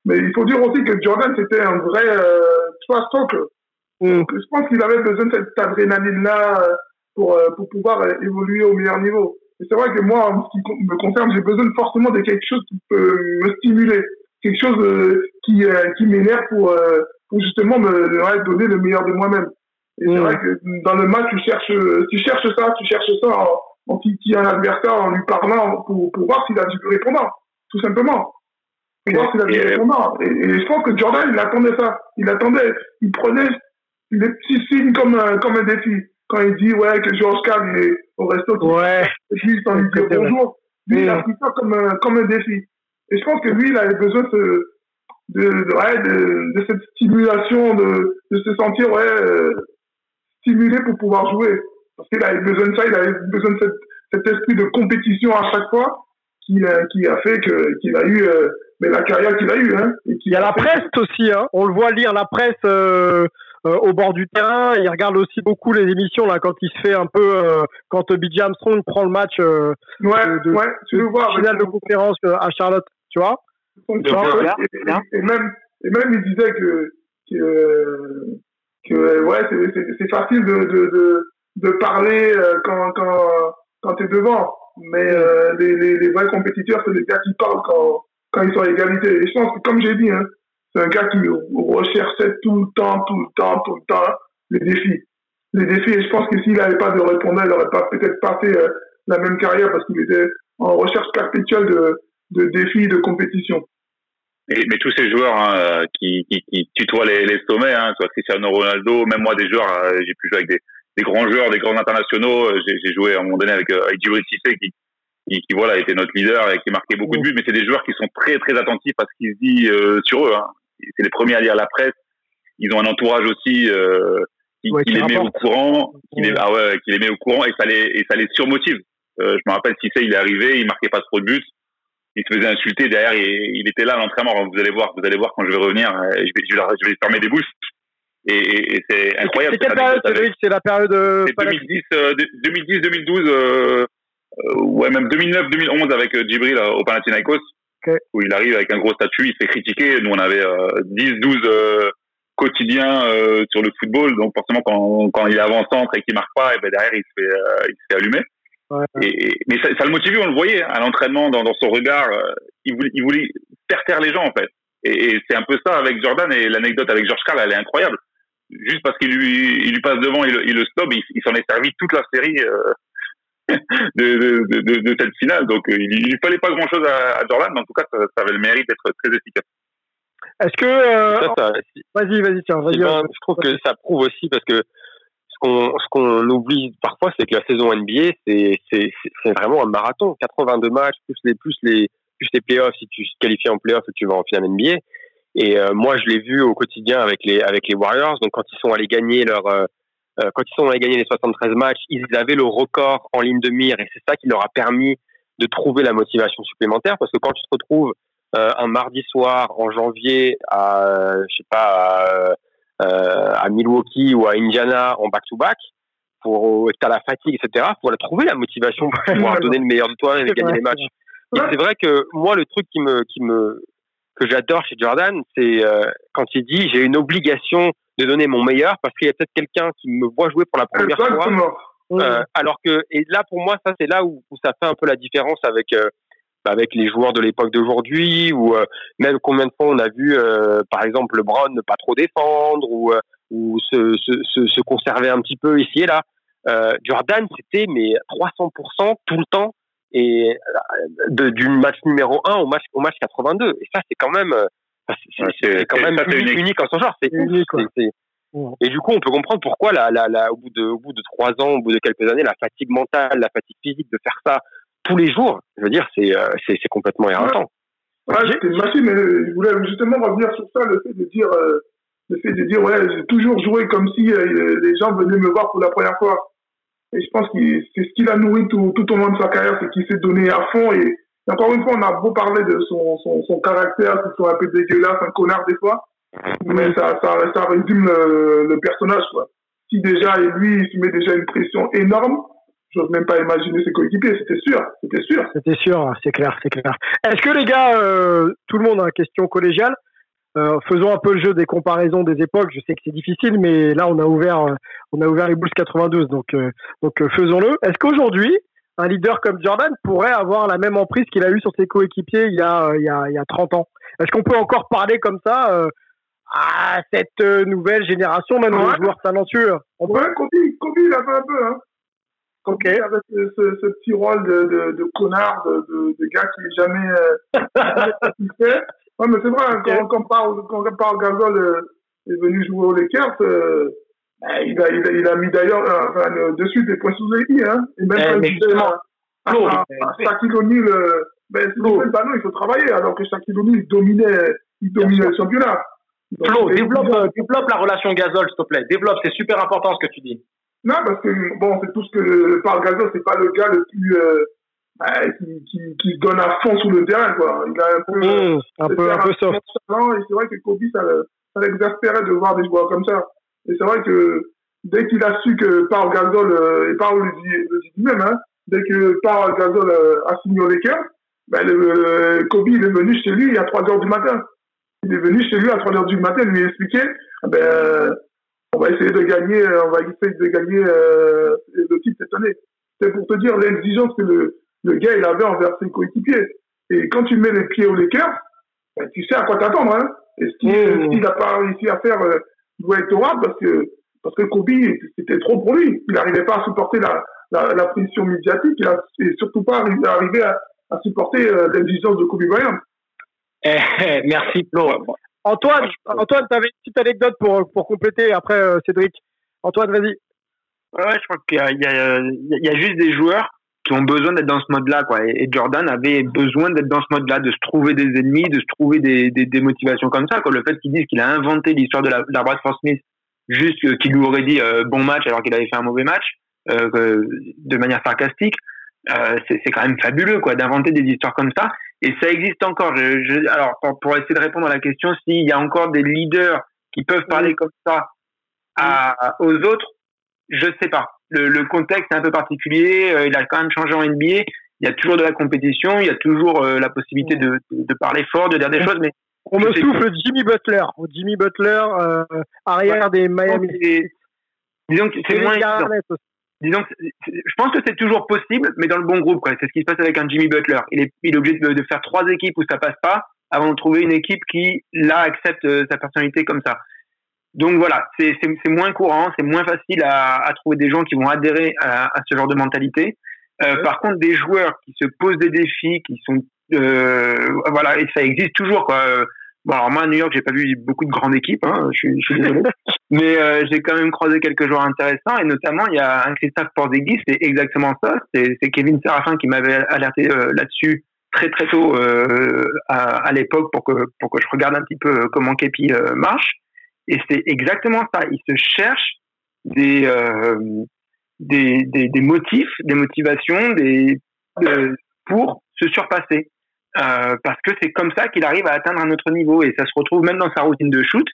[SPEAKER 3] Mais il faut dire aussi que Jordan, c'était un vrai euh, trash talker. Mm. je pense qu'il avait besoin de cette adrénaline-là euh, pour, euh, pour pouvoir évoluer au meilleur niveau. Et c'est vrai que moi, en ce qui me concerne, j'ai besoin forcément de quelque chose qui peut me stimuler, quelque chose qui, qui m'énerve pour, pour justement me donner le meilleur de moi-même. Et c'est mm. vrai que dans le match, tu cherches, tu cherches ça, tu cherches ça en, en un adversaire en lui parlant pour, pour voir s'il a du répondant, tout simplement. Pour voir s'il a du répondant. Et, et, je pense que Jordan, il attendait ça. Il attendait, il prenait les petits signes comme un, comme un défi. Quand il dit, ouais, que George Kahn est au resto,
[SPEAKER 1] ouais.
[SPEAKER 3] juste en lui bonjour, lui, il a pris ça comme un, comme un défi. Et je pense que lui, il avait besoin de, de, de, ouais, de, de cette stimulation, de, de se sentir ouais, euh, stimulé pour pouvoir jouer. Parce qu'il avait besoin de ça, il avait besoin de cet esprit de compétition à chaque fois qui, a, qui a fait qu'il a eu euh, mais la carrière qu'il a eue. Hein,
[SPEAKER 1] il y a la presse aussi, hein. on le voit lire la presse euh, euh, au bord du terrain. Il regarde aussi beaucoup les émissions là quand il se fait un peu quand BJ Armstrong prend le match
[SPEAKER 3] ouais, de, ouais, tu
[SPEAKER 1] le vois, finale de conférence à Charlotte, tu vois?
[SPEAKER 3] et, même, et même il disait que, que, que ouais, c'est facile de, de de parler euh, quand, quand, quand tu es devant. Mais euh, les, les, les, vrais compétiteurs, c'est les gars qui parlent quand, quand ils sont à égalité. Et je pense que, comme j'ai dit, hein, c'est un gars qui recherchait tout le temps, tout le temps, tout le temps les défis. Les défis, et je pense que s'il n'avait pas de répondant, il n'aurait pas peut-être pas fait euh, la même carrière parce qu'il était en recherche perpétuelle de, de défis, de compétition.
[SPEAKER 4] Et, mais tous ces joueurs hein, qui, qui, qui, tutoient les, les sommets, hein, soit Cristiano Ronaldo, même moi des joueurs, j'ai pu jouer avec des, des grands joueurs, des grands internationaux. Euh, j'ai joué à un moment donné avec, euh, avec Djibril Cissé qui, qui, qui, voilà était notre leader et qui marquait beaucoup de buts. Mais c'est des joueurs qui sont très très attentifs à ce qui se dit euh, sur eux. Hein. C'est les premiers à lire la presse. Ils ont un entourage aussi euh, qui, qui les met au courant, qui les, ah ouais, qui les met au courant et ça les et ça les surmotive. Euh, je me rappelle Cissé, il est arrivé, il marquait pas trop de buts. Il se faisait insulter derrière, il, il était là à l'entraînement. Vous allez voir, vous allez voir quand je vais revenir, je vais, je vais, je vais fermer des bouches et, et c'est incroyable.
[SPEAKER 1] C'est quelle période, C'est la période
[SPEAKER 4] 2010, 2010, 2012, euh, euh, ouais, même 2009, 2011 avec euh, Djibril euh, au Panathinaikos, où il arrive avec un gros statut, il se fait critiquer. Nous, on avait 10, 12, quotidien euh, sur le football. Donc forcément, quand, quand il est avant-centre et qu'il marque pas, et ben derrière, il se fait, euh, il se fait allumer. Et, mais ça, ça, le motivait, on le voyait hein, à l'entraînement, dans, dans, son regard. Euh, il, voulait, il voulait faire taire les gens, en fait. Et, c'est un peu ça avec Jordan. Et l'anecdote avec George Carl, elle est incroyable. Juste parce qu'il lui, il lui passe devant, il, il le stoppe, il, s'en est servi toute la série de, de, cette finale. Donc il, il fallait pas grand-chose à, à, Jordan, mais en tout cas, ça, ça avait le mérite d'être très efficace.
[SPEAKER 1] Est-ce que euh, vas-y, vas-y, tiens, vas-y.
[SPEAKER 7] Ben, je trouve que ça prouve aussi parce que ce qu'on ce qu'on oublie parfois, c'est que la saison NBA, c'est c'est c'est vraiment un marathon, 82 matchs plus les plus les plus les playoffs si tu te qualifies en playoffs tu vas en finale NBA. Et euh, moi, je l'ai vu au quotidien avec les avec les Warriors. Donc quand ils sont allés gagner leur euh, quand ils sont allés gagner les 73 matchs, ils avaient le record en ligne de mire et c'est ça qui leur a permis de trouver la motivation supplémentaire parce que quand tu te retrouves euh, un mardi soir en janvier à, je sais pas, euh, à, Milwaukee ou à Indiana en back-to-back, pour tu as la fatigue, etc. Pour la trouver la motivation pour pouvoir donner le meilleur de toi et gagner les matchs. Et c'est vrai que moi, le truc qui me, qui me, que j'adore chez Jordan, c'est euh, quand il dit j'ai une obligation de donner mon meilleur parce qu'il y a peut-être quelqu'un qui me voit jouer pour la première fois. Euh, alors que et là pour moi ça c'est là où, où, ça fait un peu la différence avec avec les joueurs de l'époque d'aujourd'hui ou euh, même combien de fois on a vu euh, par exemple LeBron ne pas trop défendre ou euh, ou se, se, se, conserver un petit peu ici et là. Jordan c'était mais 300% tout le temps et du match numéro 1 au match au match 82 et ça c'est quand même c'est quand même unique, en son genre. C'est unique et du coup, on peut comprendre pourquoi, la, la, la, au bout de, au bout de trois ans, au bout de quelques années, la fatigue mentale, la fatigue physique de faire ça tous les jours, je veux dire, c'est euh, c'est complètement éreintant.
[SPEAKER 3] Ouais, ouais mais je voulais justement revenir sur ça, le fait de dire, euh, le fait de dire, ouais, j'ai toujours joué comme si euh, les gens venaient me voir pour la première fois. Et je pense que c'est ce qu'il a nourri tout, tout au long de sa carrière, c'est qu'il s'est donné à fond. Et, encore une fois, on a beau parler de son, son, son caractère, qu'il soit un peu dégueulasse, un connard des fois, mais ça, ça, ça résume le, le personnage, quoi. Si déjà, et lui, il se met déjà une pression énorme, j'ose même pas imaginer ses coéquipiers, c'était sûr, c'était sûr.
[SPEAKER 1] C'était sûr, c'est clair, c'est clair. Est-ce que les gars, euh, tout le monde a une question collégiale? Euh, faisons un peu le jeu des comparaisons des époques. Je sais que c'est difficile, mais là on a ouvert, euh, on a ouvert les Bulls 92, donc donc faisons-le. Est-ce qu'aujourd'hui un leader comme Jordan pourrait avoir la même emprise qu'il a eu sur ses coéquipiers il y a il y a, il y a 30 ans? Est-ce qu'on peut encore parler comme ça à cette nouvelle génération, même ouais. joueurs talentueux?
[SPEAKER 3] On peut... Kobe, Kobe, il a fait un peu, hein. Ok. Avec ce, ce, ce, petit rôle de, de, de connard, de, de, de, gars qui n'est jamais euh, (laughs) Ouais, mais c'est vrai, hein, quand, quand, parle, quand Paul Gasol euh, est venu jouer aux Lakers, euh, ben, il, a, il, a, il a mis d'ailleurs euh, enfin, euh, dessus des points sous les i, hein. Et même eh, quand il disait à, Shaquille O'Neal, euh, ben, le bah non, il faut travailler, alors que Shaquille O'Neal dominait, il dominait le championnat.
[SPEAKER 6] Flo, développe, développe la relation Gasol, s'il te plaît. Développe, c'est super important ce que tu dis.
[SPEAKER 3] Non, parce que, bon, c'est tout ce que Paul Gasol, c'est pas le gars le plus, euh, qui, qui, qui donne à fond sur le terrain, quoi. Il a un peu,
[SPEAKER 1] mmh, un peu, un peu soft.
[SPEAKER 3] Et c'est vrai que Kobe, ça, ça l'exaspérait de voir des joueurs comme ça. Et c'est vrai que dès qu'il a su que Paul Gasol, euh, et Paul le dit, le dit même, hein, dès que Paul Gasol euh, a signé au Lakers, ben, le, Kobe, il est venu chez lui à 3 heures du matin. Il est venu chez lui à 3 heures du matin lui expliquer, ben, on va essayer de gagner, euh, on va essayer de gagner euh, le titre cette année. C'est pour te dire l'exigence que le, le gars il avait envers ses coéquipiers. Et quand tu mets les pieds au Lakers, ben, tu sais à quoi t'attendre. Hein. Et ce qu'il n'a pas réussi à faire euh, doit être horrible parce que parce que Kobe c'était trop pour lui. Il n'arrivait pas à supporter la, la, la pression médiatique et, surtout pas arriver à, à supporter euh, l'exigence de Kobe Bryant.
[SPEAKER 6] Eh, eh, merci Flo.
[SPEAKER 1] Antoine, Antoine, tu avais une petite anecdote pour, pour compléter après euh, Cédric. Antoine, vas-y.
[SPEAKER 5] Ouais, je crois qu'il y a, il y, a, il y a juste des joueurs qui ont besoin d'être dans ce mode-là, quoi. Et, Jordan avait besoin d'être dans ce mode-là, de se trouver des ennemis, de se trouver des, des, des motivations comme ça, quoi. Le fait qu'ils disent qu'il a inventé l'histoire de la, de Bradford Smith, juste qu'il lui aurait dit euh, bon match alors qu'il avait fait un mauvais match, euh, de manière sarcastique, euh, c'est quand même fabuleux, quoi, d'inventer des histoires comme ça. Et ça existe encore. Je, je, alors, pour, pour, essayer de répondre à la question, s'il y a encore des leaders qui peuvent parler comme ça à, aux autres, je sais pas. Le, le, contexte est un peu particulier. Euh, il a quand même changé en NBA. Il y a toujours de la compétition. Il y a toujours euh, la possibilité de, de, parler fort, de dire des choses. Mais
[SPEAKER 1] On me souffle Jimmy Butler. Jimmy Butler, euh, arrière des Miami.
[SPEAKER 5] Disons que c'est moins. Disons que je pense que c'est toujours possible, mais dans le bon groupe. C'est ce qui se passe avec un Jimmy Butler. Il est, il est obligé de, faire trois équipes où ça passe pas avant de trouver une équipe qui, là, accepte sa personnalité comme ça. Donc voilà, c'est moins courant, c'est moins facile à, à, trouver des gens qui vont adhérer à, à ce genre de mentalité. Euh, par contre, des joueurs qui se posent des défis, qui sont euh, voilà, et ça existe toujours quoi. Bon, alors moi à New York, j'ai pas vu beaucoup de grandes équipes, hein, je, suis, je suis désolé, (laughs) mais euh, j'ai quand même croisé quelques joueurs intéressants et notamment il y a un Christophe Porzingis, c'est exactement ça. C'est Kevin Serafin qui m'avait alerté euh, là-dessus très très tôt euh, à, à l'époque pour que pour que je regarde un petit peu euh, comment Kepi marche. Et c'est exactement ça. Il se cherche des des, des, des, motifs, des motivations, des pour se surpasser. Euh, parce que c'est comme ça qu'il arrive à atteindre un autre niveau et ça se retrouve même dans sa routine de shoot.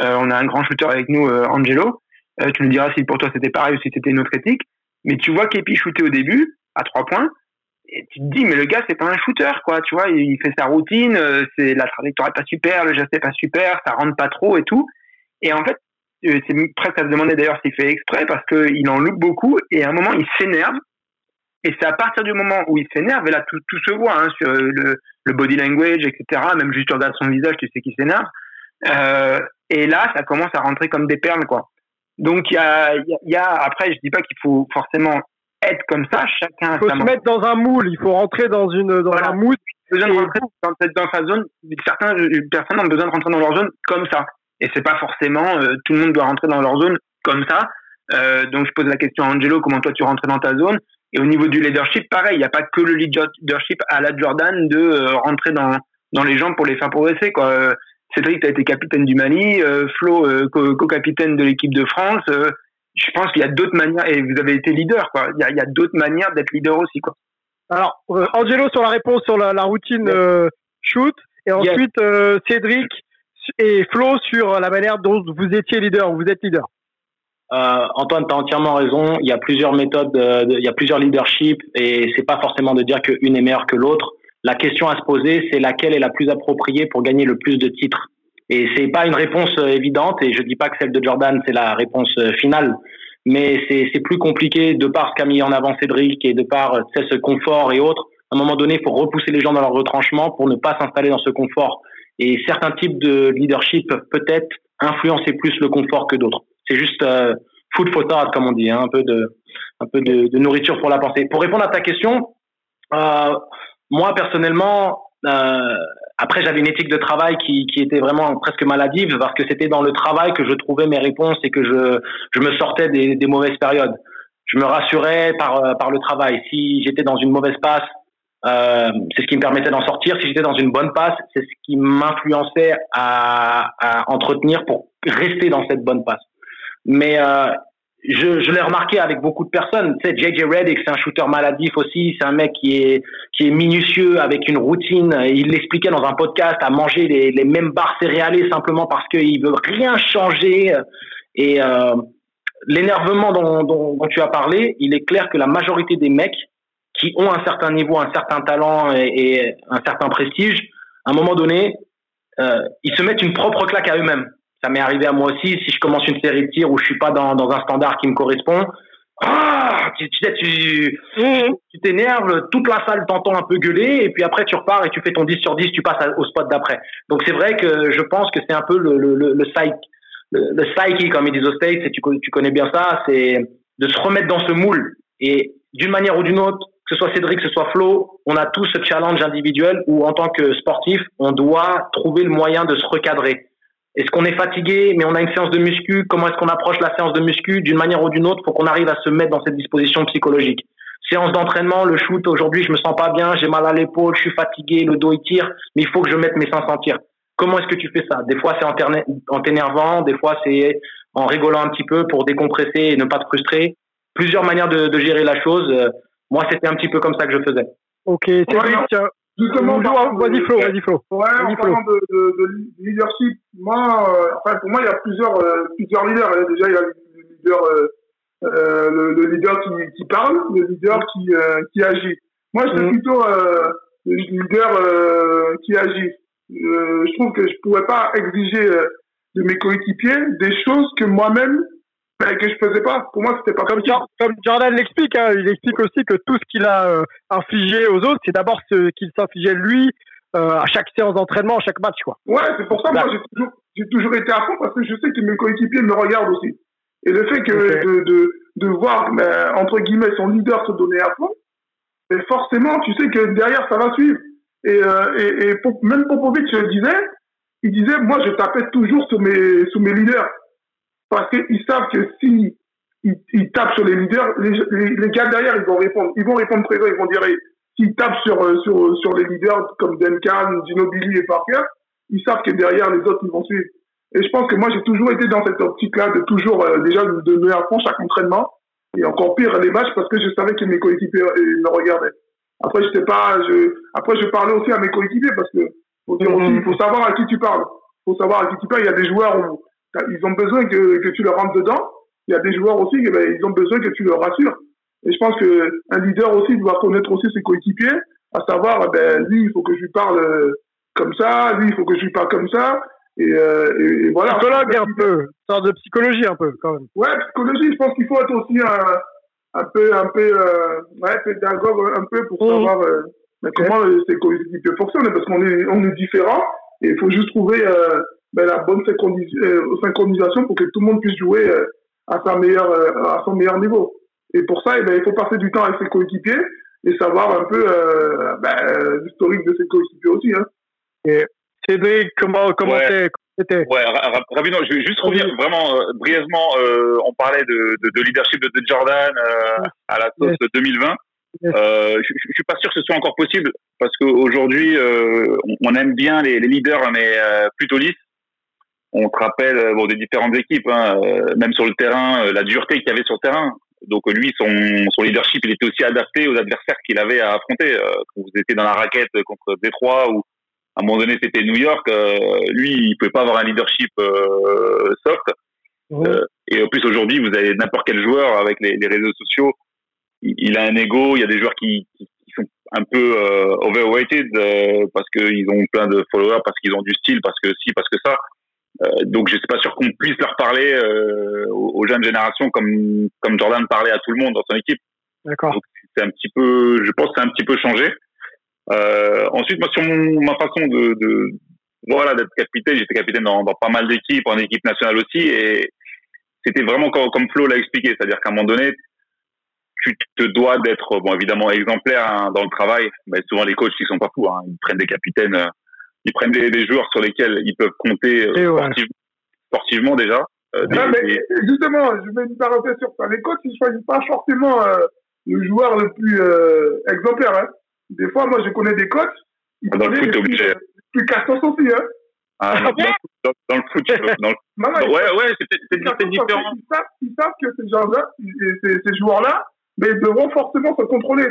[SPEAKER 5] Euh, on a un grand shooter avec nous, euh, Angelo. Euh, tu me diras si pour toi c'était pareil ou si c'était une autre éthique. Mais tu vois Kepi shooter au début à trois points tu te dis mais le gars c'est pas un shooter quoi. Tu vois, il fait sa routine, c'est la trajectoire est pas super, le geste est pas super, ça rentre pas trop et tout. Et en fait, c'est presque à se demander d'ailleurs s'il fait exprès parce qu'il en loupe beaucoup et à un moment il s'énerve et c'est à partir du moment où il s'énerve, et là tout, tout se voit hein, sur le, le, body language, etc. Même juste tu regardes son visage, tu sais qu'il s'énerve. Euh, et là, ça commence à rentrer comme des perles, quoi. Donc il y a, y, y a, après, je dis pas qu'il faut forcément être comme ça. Chacun.
[SPEAKER 1] Il faut se mettre dans un moule. Il faut rentrer dans une dans un moule.
[SPEAKER 5] Besoin de rentrer dans, dans sa zone. Certaines personnes ont besoin de rentrer dans leur zone comme ça. Et c'est pas forcément euh, tout le monde doit rentrer dans leur zone comme ça. Euh, donc je pose la question à Angelo, comment toi tu rentres dans ta zone? Et au niveau du leadership, pareil, il n'y a pas que le leadership à la Jordan de euh, rentrer dans, dans les gens pour les faire progresser. Quoi. Cédric, tu as été capitaine du Mali, Flo, co-capitaine de l'équipe de France. je pense qu'il y a d'autres manières, et vous avez été leader, quoi. Il y a, il y a d'autres manières d'être leader aussi, quoi.
[SPEAKER 1] Alors, Angelo sur la réponse sur la, la routine shoot, et ensuite Cédric et Flo sur la manière dont vous étiez leader, vous êtes leader.
[SPEAKER 6] Euh, Antoine, tu as entièrement raison. Il y a plusieurs méthodes, il y a plusieurs leaderships et c'est pas forcément de dire qu'une est meilleure que l'autre. La question à se poser, c'est laquelle est la plus appropriée pour gagner le plus de titres. Et c'est pas une réponse euh, évidente et je dis pas que celle de Jordan c'est la réponse euh, finale, mais c'est plus compliqué de par ce qu'a mis en avant Cédric et de par ce confort et autres. À un moment donné, il faut repousser les gens dans leur retranchement pour ne pas s'installer dans ce confort. Et certains types de leadership peut-être influencer plus le confort que d'autres. C'est juste euh, food for thought, comme on dit, hein, un peu de, un peu de, de, nourriture pour la pensée. Pour répondre à ta question, euh, moi personnellement, euh, après j'avais une éthique de travail qui, qui était vraiment presque maladive parce que c'était dans le travail que je trouvais mes réponses et que je, je me sortais des, des mauvaises périodes. Je me rassurais par, euh, par le travail. Si j'étais dans une mauvaise passe, euh, c'est ce qui me permettait d'en sortir. Si j'étais dans une bonne passe, c'est ce qui m'influençait à, à entretenir pour rester dans cette bonne passe. Mais euh, je, je l'ai remarqué avec beaucoup de personnes. Tu sais, JJ Redick, c'est un shooter maladif aussi. C'est un mec qui est qui est minutieux avec une routine. Il l'expliquait dans un podcast à manger les, les mêmes barres céréales simplement parce qu'il veut rien changer. Et euh, l'énervement dont, dont, tu as parlé, il est clair que la majorité des mecs qui ont un certain niveau, un certain talent et, et un certain prestige, à un moment donné, euh, ils se mettent une propre claque à eux-mêmes ça m'est arrivé à moi aussi. Si je commence une série de tirs où je suis pas dans, dans un standard qui me correspond, ah, tu, tu, tu, t'énerves, toute la salle t'entend un peu gueuler, et puis après tu repars et tu fais ton 10 sur 10, tu passes au spot d'après. Donc c'est vrai que je pense que c'est un peu le, le, le, le psych, le, le psyche, comme ils disent au States, et tu, tu connais bien ça, c'est de se remettre dans ce moule. Et d'une manière ou d'une autre, que ce soit Cédric, que ce soit Flo, on a tous ce challenge individuel où en tant que sportif, on doit trouver le moyen de se recadrer. Est-ce qu'on est fatigué, mais on a une séance de muscu? Comment est-ce qu'on approche la séance de muscu? D'une manière ou d'une autre, pour qu'on arrive à se mettre dans cette disposition psychologique. Séance d'entraînement, le shoot, aujourd'hui, je me sens pas bien, j'ai mal à l'épaule, je suis fatigué, le dos il tire, mais il faut que je mette mes 500 tirs. Comment est-ce que tu fais ça? Des fois, c'est en t'énervant, des fois, c'est en rigolant un petit peu pour décompresser et ne pas te frustrer. Plusieurs manières de, de gérer la chose. Moi, c'était un petit peu comme ça que je faisais.
[SPEAKER 1] Ok, tiens,
[SPEAKER 3] Justement,
[SPEAKER 1] vas-y Flo, vas-y Flo.
[SPEAKER 3] Ouais, en parlant de, de, de, leadership, moi, euh, enfin pour moi il y a plusieurs euh, plusieurs leaders. Déjà il y a le leader euh, euh le, le, leader qui, qui parle, le leader qui euh, qui agit. Moi j'étais mm. plutôt le leader qui agit. je trouve que je pouvais pas exiger de mes coéquipiers des choses que moi-même que je faisais pas. Pour moi, c'était pas
[SPEAKER 1] comme Comme Jordan l'explique, hein, il explique aussi que tout ce qu'il a euh, infligé aux autres, c'est d'abord ce qu'il s'infligeait lui euh, à chaque séance d'entraînement, à chaque match, quoi.
[SPEAKER 3] Ouais, c'est pour ça que moi j'ai toujours, j'ai toujours été à fond parce que je sais que mes coéquipiers me regardent aussi. Et le fait que de, de, de, voir ben, entre guillemets son leader se donner à fond, mais ben, forcément, tu sais que derrière ça va suivre. Et, euh, et, et même Popovic le disait, il disait, moi je tapais toujours sur mes, sur mes leaders. Parce qu'ils savent que si ils, tapent sur les leaders, les, les, gars derrière, ils vont répondre. Ils vont répondre présent, ils vont dire, s'ils tapent sur, euh, sur, sur les leaders comme Duncan, Ginobili et Parker, ils savent que derrière, les autres, ils vont suivre. Et je pense que moi, j'ai toujours été dans cette optique-là de toujours, euh, déjà, de donner à fond chaque entraînement. Et encore pire, les matchs, parce que je savais que mes coéquipiers euh, me regardaient. Après, je sais pas, je, après, je parlais aussi à mes coéquipiers parce que, faut dire aussi, il faut savoir à qui tu parles. Il faut savoir à qui tu parles. Il y a des joueurs où, ils ont besoin que, que tu leur rentres dedans. Il y a des joueurs aussi, ben, ils ont besoin que tu leur rassures. Et je pense qu'un leader aussi doit connaître aussi ses coéquipiers, à savoir, ben, lui, il faut que je lui parle euh, comme ça, lui, il faut que je lui parle comme ça. Et, euh, et, voilà.
[SPEAKER 1] Psychologue un peu, sorte de psychologie un peu, quand même.
[SPEAKER 3] Ouais, psychologie, je pense qu'il faut être aussi un, un peu, un peu, euh, ouais, pédagogue un peu pour mmh. savoir euh, comment ses coéquipiers fonctionnent, parce qu'on est, on est différents, et il faut juste trouver euh, ben, la bonne euh, synchronisation pour que tout le monde puisse jouer euh, à, sa meilleure, euh, à son meilleur niveau. Et pour ça, eh ben, il faut passer du temps avec ses coéquipiers et savoir un peu ben, l'historique de ses coéquipiers aussi. Hein.
[SPEAKER 1] Et Cédric, comment comment
[SPEAKER 4] c'était Ouais, rapidement, je vais juste revenir vraiment brièvement. on parlait de, de, leadership de, Jordan à la sauce de 2020. Euh, je, je suis pas sûr que ce soit encore possible parce qu'aujourd'hui, euh, on, aime bien les, les leaders, mais euh, plutôt lisses on te rappelle euh, bon, des différentes équipes, hein, euh, même sur le terrain, euh, la dureté qu'il y avait sur le terrain. Donc lui, son, son leadership, il était aussi adapté aux adversaires qu'il avait à affronter. quand vous étiez dans la raquette contre Détroit ou à un moment donné c'était New York, lui, il pouvait pas avoir un leadership soft. et en plus aujourd'hui, vous avez n'importe quel joueur avec les, les réseaux sociaux, il, a un ego. Il y a des joueurs qui, qui, sont un peu overweighted parce qu'ils ont plein de followers, parce qu'ils ont du style, parce que si, parce que ça. Euh, donc je suis pas sûr qu'on puisse leur parler euh, aux, jeunes générations comme comme Jordan parlait à tout le monde dans son équipe.
[SPEAKER 1] D'accord.
[SPEAKER 4] C'est un petit peu, je pense, que c'est un petit peu changé. Euh, ensuite, moi sur mon, ma façon de, de voilà d'être capitaine, j'étais capitaine dans, dans, pas mal d'équipes, en équipe nationale aussi, et c'était vraiment comme, comme Flo l'a expliqué, c'est-à-dire qu'à un moment donné, tu te dois d'être bon évidemment exemplaire hein, dans le travail. Mais souvent les coachs ils sont pas fous, hein, ils prennent des capitaines euh, ils prennent des, joueurs sur lesquels ils peuvent compter euh, sportivement déjà.
[SPEAKER 3] Euh, mais justement, je vais une parenthèse sur ça. Les coachs, ils choisissent pas forcément euh, le joueur le plus exemplaire. Hein. Des fois, moi, je connais des coachs.
[SPEAKER 4] Ils dans le foot, obligé.
[SPEAKER 3] Plus castos aussi. Hein.
[SPEAKER 4] Ah, dans, dans, le foot, dans le... (laughs) non, non, ouais, ouais, c'est différent.
[SPEAKER 3] Ils savent, ils savent que ces joueurs-là, ces, joueurs-là, mais ils devront forcément se contrôler.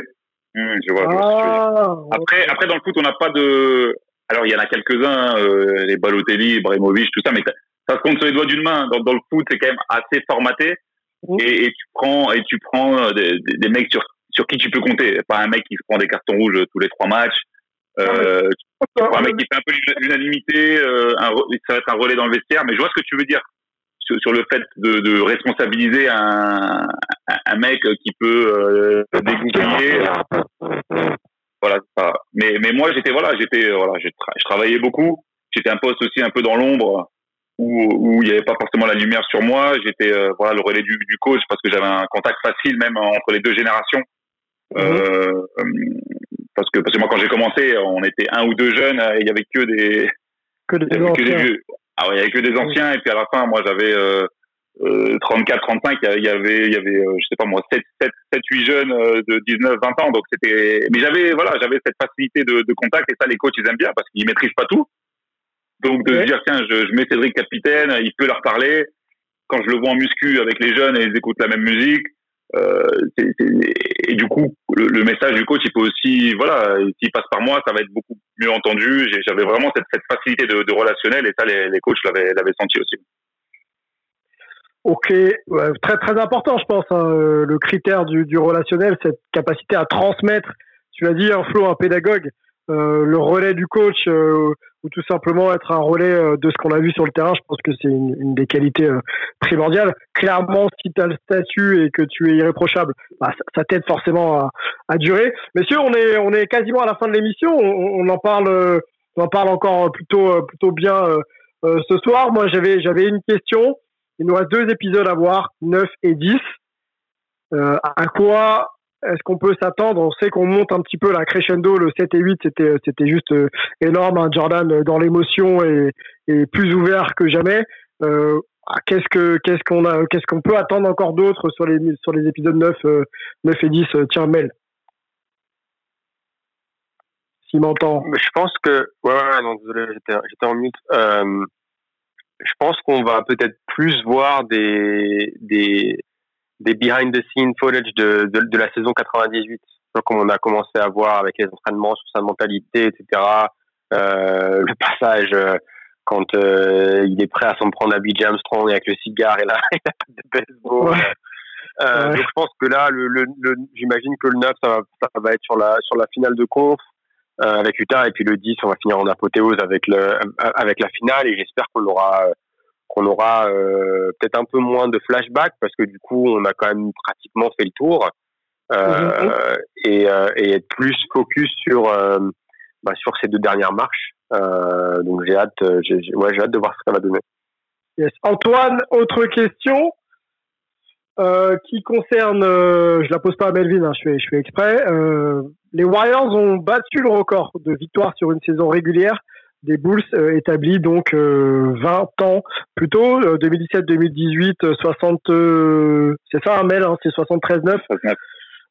[SPEAKER 4] Mmh, je vois. Ah, après, après, dans le foot, on n'a pas de. Alors, il y en a quelques-uns, euh, les Balotelli, Ibrahimovic, tout ça, mais ça se compte sur les doigts d'une main. Dans, dans le foot, c'est quand même assez formaté. Et, et, tu prends, et tu prends euh, des, des, mecs sur, sur qui tu peux compter. Pas un mec qui se prend des cartons rouges tous les trois matchs. Euh, un mec qui fait un peu l'unanimité, euh, ça va être un relais dans le vestiaire, mais je vois ce que tu veux dire sur, sur le fait de, de responsabiliser un, un, mec qui peut euh, dégoupiller voilà mais mais moi j'étais voilà j'étais euh, voilà je travaillais beaucoup. J'étais un poste aussi un peu dans l'ombre où où il n'y avait pas forcément la lumière sur moi. J'étais euh, voilà le relais du, du coach parce que j'avais un contact facile même entre les deux générations. Mhm. euh, parce que parce que moi quand j'ai commencé on était un ou deux jeunes et il y avait que des
[SPEAKER 1] que des, que des vieux.
[SPEAKER 4] Ah ouais, il y avait que des anciens et puis à la fin moi j'avais 34, 35, il y avait, il y avait, euh, je sais pas moi, 7, 7, 7 8 jeunes euh, de 19, 20 ans. Donc c'était, mais j'avais, voilà, j'avais cette facilité de, de, contact et ça, les coachs, ils aiment bien parce qu'ils maîtrisent pas tout. Donc de se dire, tiens, je, je mets Cédric capitaine, il peut leur parler. Quand je le vois en muscu avec les jeunes et ils écoutent la même musique, euh, c et du coup, le, message du coach, il peut aussi, voilà, s'il passe par moi, ça va être beaucoup mieux entendu. J'avais vraiment cette, cette facilité de, de, relationnel et ça, les, les coachs l'avaient senti aussi.
[SPEAKER 1] Ok, très très important, je pense, hein, euh, le critère du, du, relationnel, cette capacité à transmettre. Tu as dit un flow, un pédagogue. le relais du coach ou tout simplement être un relais de ce qu'on a vu sur le terrain. Je pense que c'est une, des qualités primordiales. Clairement, si tu as le statut et que tu es irréprochable, bah, ça, t'aide forcément à, durer. Messieurs, on est, on est quasiment à la fin de l'émission. On, en parle, on en parle encore plutôt, plutôt bien ce soir. Moi, j'avais, j'avais une question. Il nous reste deux épisodes à voir, 9 et 10. Euh, à quoi est-ce qu'on peut s'attendre? On sait qu'on monte un petit peu la crescendo, le 7 et 8, c'était, c'était juste euh, énorme. Hein. Jordan euh, dans l'émotion et, plus ouvert que jamais. qu'est-ce que qu'est-ce qu'on a qu'est-ce qu'on peut attendre encore d'autre sur les sur les épisodes 9 9 et 10 tiens Mel s'il m'entend
[SPEAKER 7] je pense que ouais, ouais non désolé j'étais j'étais en mute je pense qu'on va peut-être plus voir des des des behind the scene footage de, de, de la saison 98, comme on a commencé à voir avec les entraînements sur sa mentalité, etc. Euh, le passage euh, quand euh, il est prêt à s'en prendre à BJ Armstrong avec le cigare et la, (laughs) de baseball. Euh, Donc je pense que là, le, le, j'imagine que le 9, ça va, ça va être sur la sur la finale de conf avec Utah et puis le 10, on va finir en apothéose avec le avec la finale et j'espère qu'on aura qu'on aura euh, peut-être un peu moins de flashbacks parce que du coup on a quand même pratiquement fait le tour euh, mhm. et, euh, et, être plus focus sur euh, bah, sur ces deux dernières marches. donc j'ai hâte, j'ai, ouais, j'ai hâte de voir ce que ça va donner.
[SPEAKER 1] Yes. Antoine, autre question? Qui concerne, je la pose pas à Melvin, hein, je fais je fais exprès. les Warriors ont battu le record de victoires sur une saison régulière des Bulls euh, établis donc 20 euh, ans plus tôt, 2017-2018, 60, c'est ça un mail, hein, c'est 73-9.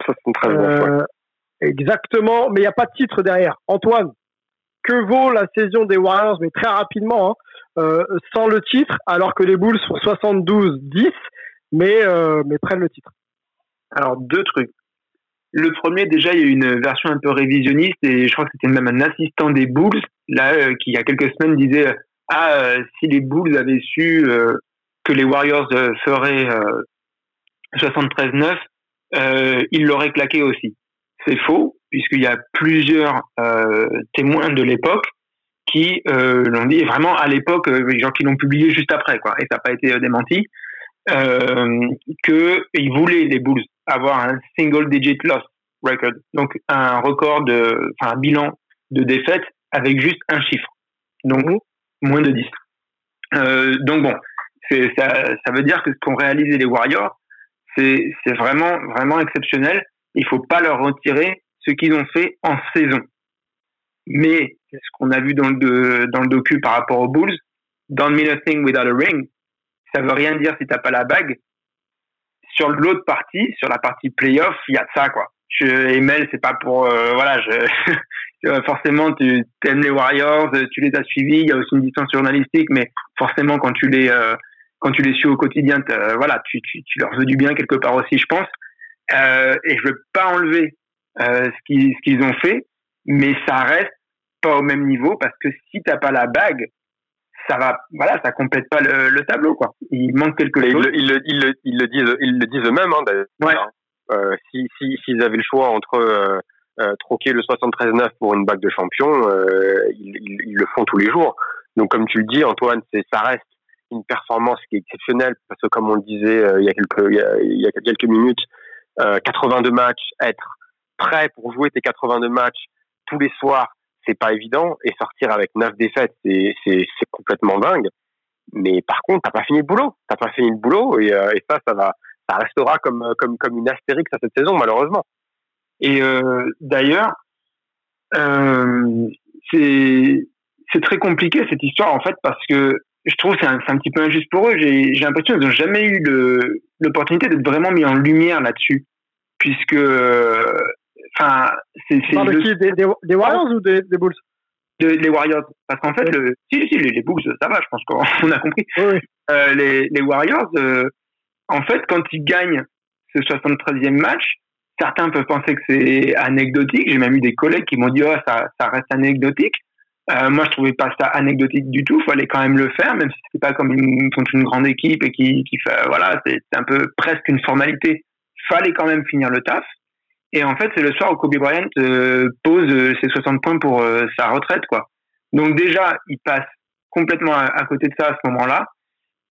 [SPEAKER 1] 73 Exactement, mais il n'y a pas de titre derrière. Antoine, que vaut la saison des Warriors, mais très rapidement, hein, euh, sans le titre, alors que les Bulls font 72-10, mais, mais prennent le titre
[SPEAKER 5] Alors, deux trucs. Le premier, déjà, il y a une version un peu révisionniste et je crois que c'était même un assistant des Bulls, là, euh, qui il y a quelques semaines disait euh, Ah, euh, si les Bulls avaient su que les Warriors feraient 73-9, ils l'auraient claqué aussi. C'est faux, puisqu'il y a plusieurs témoins de l'époque qui l'ont dit, et vraiment à l'époque, les gens qui l'ont publié juste après, quoi, et ça n'a pas été démenti, euh, qu'ils voulaient, les Bulls, avoir un single digit loss record, donc un record de, enfin un bilan de défaite avec juste un chiffre, donc moins de 10. Euh, donc bon, ça, veut dire que ce qu'ont réalisé les Warriors, c'est vraiment vraiment exceptionnel. Il faut pas leur retirer ce qu'ils ont fait en saison. Mais ce qu'on a vu dans le dans le docu par rapport aux Bulls, don't mean a thing without a ring, ça veut rien dire si t'as pas la bague. Sur l'autre partie, sur la partie playoff, il y a ça quoi. Je, Emel, c'est pas pour euh, voilà, je, (laughs) forcément tu aimes les Warriors, tu les as suivis. Il y a aussi une distance journalistique, mais forcément quand tu les euh, quand tu les suis au quotidien, voilà, tu, tu, tu, leur veux du bien quelque part aussi, je pense. Euh, et je veux pas enlever euh, ce qu'ils ce qu'ils ont fait, mais ça reste pas au même niveau parce que si t'as pas la bague, ça va, voilà, ça complète pas le, tableau, quoi. Il manque quelque chose.
[SPEAKER 7] Ils, le, ils, le, ils, le, disent, ils le disent eux-mêmes, hein,
[SPEAKER 5] ouais.
[SPEAKER 7] euh, si, si, s'ils avaient le choix entre euh, euh troquer le 73-9 pour une bague de champion, ils, ils, le font tous les jours. Donc, comme tu le dis, Antoine, c'est, ça reste une performance qui est exceptionnelle parce que, comme on le disait il y a quelques, il y a, il y a quelques minutes, 82 matchs, être prêt pour jouer tes 82 matchs tous les soirs, c'est pas évident et sortir avec neuf défaites c'est complètement dingue. Mais par contre t'as pas fini le boulot. T'as pas fini le boulot et, euh, ça ça va ça restera comme comme comme une astérix à cette saison malheureusement.
[SPEAKER 5] Et euh, d'ailleurs euh, c'est c'est très compliqué cette histoire en fait parce que je trouve c'est un, un petit peu injuste pour eux. J'ai l'impression qu'ils n'ont jamais eu l'opportunité d'être vraiment mis en lumière là-dessus puisque Enfin, c'est.
[SPEAKER 1] de qui? Des, des, Warriors ou des, des Bulls?
[SPEAKER 5] Les Warriors. Parce qu'en fait, le, si, si, les, Bulls, ça va, je pense qu'on (laughs) a compris.
[SPEAKER 1] Oui.
[SPEAKER 5] Euh, les, les Warriors, euh, en fait, quand ils gagnent ce 73e match, certains peuvent penser que c'est anecdotique. J'ai même eu des collègues qui m'ont dit, oh, ça, ça reste anecdotique. Euh, moi, je trouvais pas ça anecdotique du tout. Il fallait quand même le faire, même si c'était pas comme une, contre une grande équipe et qui, qui fait, voilà, c'est un peu presque une formalité. Fallait quand même finir le taf. Et en fait, c'est le soir où Kobe Bryant euh, pose euh, ses 60 points pour euh, sa retraite, quoi. Donc déjà, il passe complètement à, côté de ça à ce moment-là.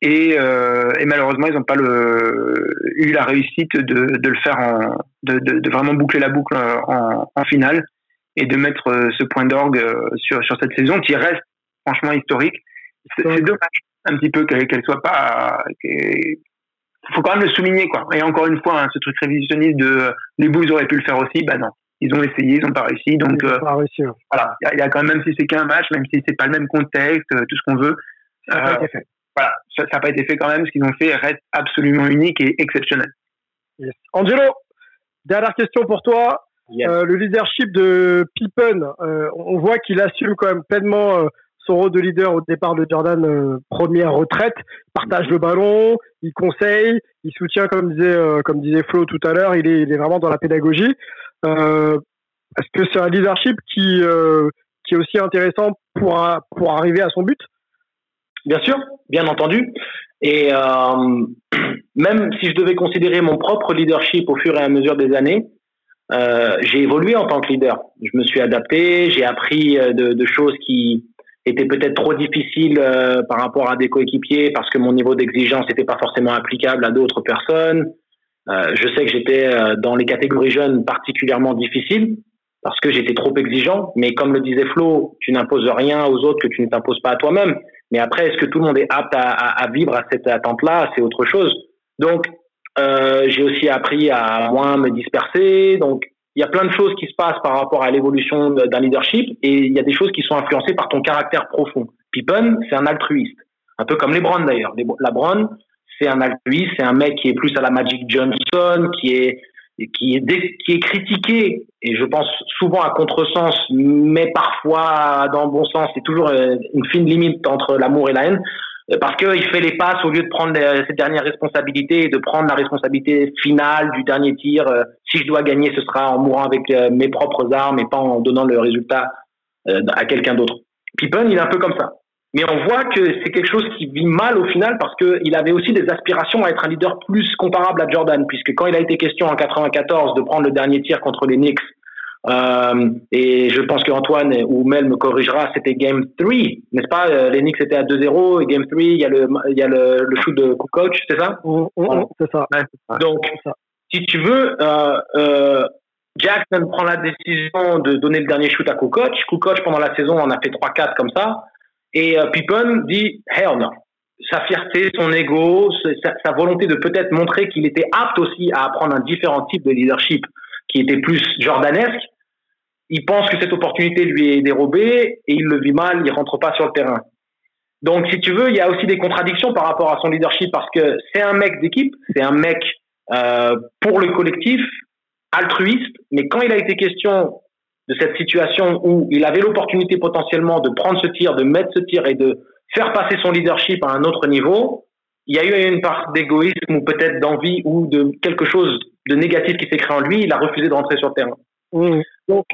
[SPEAKER 5] Et, et, malheureusement, ils n'ont pas le, eu la réussite de, de le faire en, de, de, de, vraiment boucler la boucle en, en finale et de mettre ce point d'orgue sur, sur cette saison qui reste franchement historique. C'est dommage un petit peu qu'elle soit pas faut quand même le souligner quoi. Et encore une fois, hein, ce truc révisionniste de les Bulls auraient pu le faire aussi, bah non, ils ont essayé, ils n'ont pas réussi. Donc euh,
[SPEAKER 1] pas réussi,
[SPEAKER 5] voilà, il y, a quand même, même si c'est qu'un match, même si c'est pas le même contexte, euh, tout ce qu'on veut,
[SPEAKER 1] ça n'a pas euh, été fait.
[SPEAKER 5] Voilà, ça n'a pas été fait quand même. Ce qu'ils ont fait reste absolument unique et exceptionnel.
[SPEAKER 1] Angelo, dernière question pour toi. le leadership de Pippen, on voit qu'il assume quand même pleinement son rôle de leader au départ de Jordan, euh, première retraite, partage le ballon, il conseille, il soutient, comme disait, euh, comme disait Flo tout à l'heure, il est, il est vraiment dans la pédagogie. Euh, Est-ce que c'est un leadership qui, qui est aussi intéressant pour, pour arriver à son but?
[SPEAKER 6] Bien sûr, bien entendu. Et (clears throat) même si je devais considérer mon propre leadership au fur et à mesure des années, j'ai évolué en tant que leader. Je me suis adapté, j'ai appris de choses qui, était peut-être trop difficile euh, par rapport à des coéquipiers parce que mon niveau d'exigence n'était pas forcément applicable à d'autres personnes. Euh, je sais que j'étais euh, dans les catégories jeunes particulièrement difficiles parce que j'étais trop exigeant. Mais comme le disait Flo, tu n'imposes rien aux autres que tu ne t'imposes pas à toi-même. Mais après, est-ce que tout le monde est apte à, à, à vivre à cette attente-là? C'est autre chose. Donc, euh, j'ai aussi appris à moins me disperser. Donc, il y a plein de choses qui se passent par rapport à l'évolution d'un leadership et il y a des choses qui sont influencées par ton caractère profond. Pippen, c'est un altruiste. Un peu comme LeBron d'ailleurs. LeBron, c'est un altruiste, c'est un mec qui est plus à la Magic Johnson, qui est, qui est, qui est critiqué, et je pense souvent à contresens, mais parfois dans le bon sens. C'est toujours euh, une fine limite entre l'amour et la haine. Euh, parce qu'il fait les passes au lieu de prendre cette dernière responsabilité et de prendre la responsabilité finale du dernier tir. Euh, si je dois gagner, ce sera en mourant avec euh, mes propres armes et pas en donnant le résultat à quelqu'un d'autre. Pippen, il est un peu comme ça. Mais on voit que c'est quelque chose qui vit mal au final parce qu'il avait aussi des aspirations à être un leader plus comparable à Jordan, puisque quand il a été question en 94 de prendre le dernier tir contre les Knicks euh, et je pense qu'Antoine ou Mel me corrigera, c'était Game 3, n'est-ce pas? Euh, Les Knicks étaient à 2-0 et Game 3, il y a le, il y a le, le shoot de coach, c'est ça?
[SPEAKER 1] Oh, oh, oh, C'est ça.
[SPEAKER 6] Donc, si tu veux, euh, euh, Jackson prend la décision de donner le dernier shoot à Kukoc. Kukoc, pendant la saison, en a fait 3-4 comme ça. Et Pippen dit « hell no ». Sa fierté, son ego, sa, sa volonté de peut-être montrer qu'il était apte aussi à apprendre un différent type de leadership qui était plus jordanesque, il pense que cette opportunité lui est dérobée et il le vit mal, il rentre pas sur le terrain. Donc, si tu veux, il y a aussi des contradictions par rapport à son leadership parce que c'est un mec d'équipe, c'est un mec euh, pour le collectif, altruiste, mais quand il a été question de cette situation où il avait l'opportunité potentiellement de prendre ce tir, de mettre ce tir et de faire passer son leadership à un autre niveau, il y a eu une part d'égoïsme ou peut-être d'envie ou de quelque chose de négatif qui s'est créé en lui, il a refusé de rentrer sur le terrain. Mmh. Donc,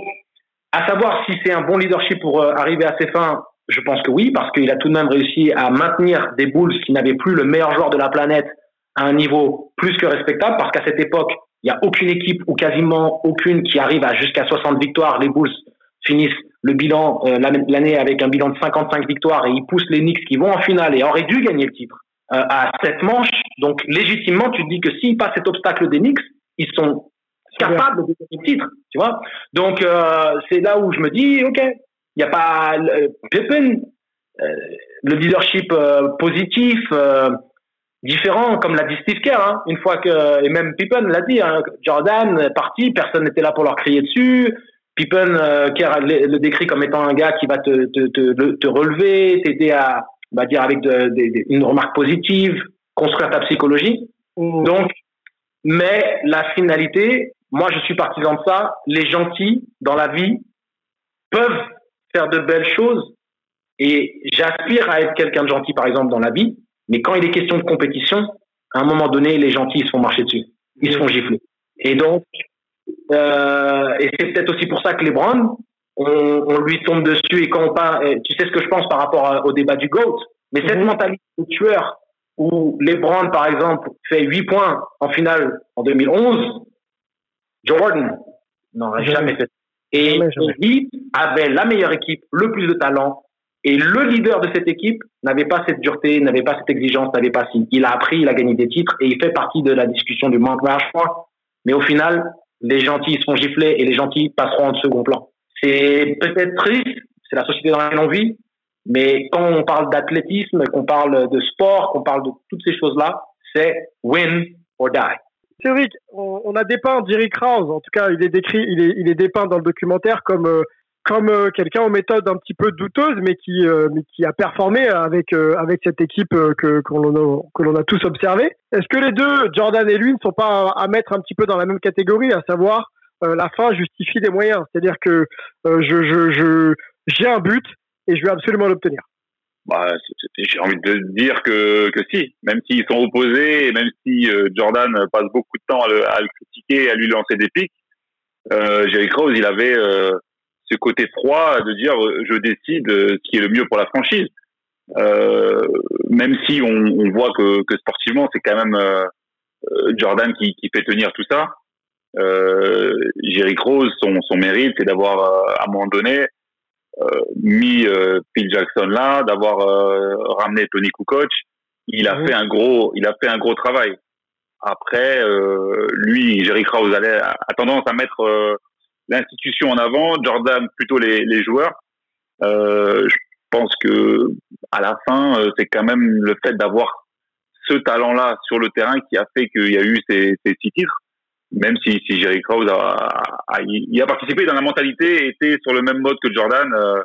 [SPEAKER 6] à savoir si c'est un bon leadership pour euh, arriver à ses fins, je pense que oui, parce qu'il a tout de même réussi à maintenir des Bulls qui n'avaient plus le meilleur joueur de la planète à un niveau plus que respectable, parce qu'à cette époque, il n'y a aucune équipe ou quasiment aucune qui arrive à jusqu'à 60 victoires. Les Bulls finissent le bilan euh, l'année avec un bilan de 55 victoires et ils poussent les Knicks qui vont en finale et auraient dû gagner le titre euh, à cette manche. Donc légitimement, tu te dis que s'ils passent cet obstacle des Knicks, ils sont capable de gagner le titre, tu vois. Donc euh, c'est là où je me dis, ok, il n'y a pas euh, Pippen, euh, le leadership positif, différent, comme l'a dit Steve Kerr, hein, une fois que et même Pippen l'a dit, hein, Jordan est parti, personne n'était là pour leur crier dessus. Pippen, Kerr le, décrit comme étant un gars qui va te te, te, te relever, t'aider à, on va dire avec de, de, une remarque positive, construire ta psychologie. Mmh. Donc mais la finalité, moi, je suis partisan de ça. Les gentils dans la vie peuvent faire de belles choses et j'aspire à être quelqu'un de gentil, par exemple, dans la vie. Mais quand il est question de compétition, à un moment donné, les gentils ils se font marcher dessus, ils se font gifler. Et donc, euh, et c'est peut-être aussi pour ça que les Browns, on, on, lui tombe dessus. Et quand on parle, tu sais ce que je pense par rapport au débat du GOAT, mais cette mhm. mentalité de tueur où LeBron, par exemple, fait 8 points en finale en 2011, Jordan, n'aurait jamais fait. Et lui avait la meilleure équipe, le plus de talent, et le leader de cette équipe n'avait pas cette dureté, n'avait pas cette exigence, n'avait pas si. Il a appris, il a gagné des titres et il fait partie de la discussion du manque choix. Mais au final, les gentils sont giflés et les gentils passeront en second plan. C'est peut-être triste, c'est la société dans laquelle on vit, mais quand on parle d'athlétisme, qu'on parle de sport, qu'on parle de toutes ces choses-là, c'est win or die.
[SPEAKER 1] Cédric, on, a dépeint Jerry Krause, en tout cas il est décrit, il est, dépeint dans le documentaire comme euh, euh, quelqu'un aux méthodes un petit peu douteuses, mais qui, euh, a performé avec, cette équipe que, l'on a, tous observé. Est-ce que les deux, Jordan et lui, ne sont pas à, mettre un petit peu dans la même catégorie, à savoir la fin justifie les moyens? C'est-à-dire que je, j'ai un but et je vais absolument l'obtenir.
[SPEAKER 4] Bah, j'ai envie de dire que, que si, même s'ils sont opposés, même si Jordan passe beaucoup de temps à le, à le critiquer, à lui lancer des pics, Jerry Krause, il avait ce côté froid de dire euh, je décide euh, ce qui est le mieux pour la franchise. Euh, même si on, on voit que, que, sportivement c'est quand même euh, Jordan qui, qui, fait tenir tout ça. Euh, Jerry Rose, son, son mérite, c'est d'avoir à un moment donné mis Phil Jackson là, d'avoir ramené Tony Kukoc. Il a fait un gros, il a fait un gros travail. Après, lui, Jerry Krause a tendance à mettre l'institution en avant, Jordan plutôt les, les joueurs. Euh, je pense que à la fin, euh, c'est quand même le fait d'avoir ce talent-là sur le terrain qui a fait qu'il y a eu ces, ces six titres. Même si, si Jerry Krause a, a, il a participé dans la mentalité était sur le même mode que Jordan, euh,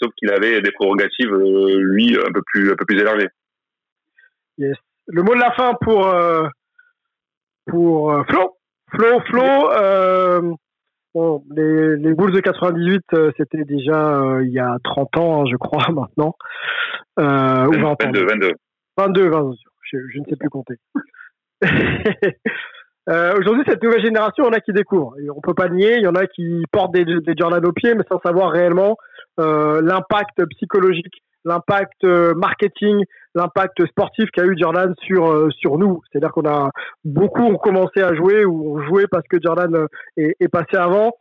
[SPEAKER 4] sauf qu'il avait des prérogatives, euh, lui, un peu plus, un peu plus élargées.
[SPEAKER 1] Yes. Le mot de la fin pour, pour Flo. Flo, Flo, Bon, les, les Bulls de 98, euh, c'était déjà euh, il y a 30 ans, hein, je crois, (laughs) maintenant.
[SPEAKER 4] Euh, 22, 22.
[SPEAKER 1] 22, 22, je, je, ne sais plus compter. (laughs) euh, Aujourd'hui, cette nouvelle génération, il y en a qui découvrent. Et on peut pas nier, il y en a qui portent des, Jordan au pied, mais sans savoir réellement euh, l'impact psychologique l'impact euh, marketing, l'impact sportif qu'a eu Jordan sur sur nous. C'est-à-dire qu'on a beaucoup ont commencé à jouer ou ont joué parce que Jordan est, passé avant.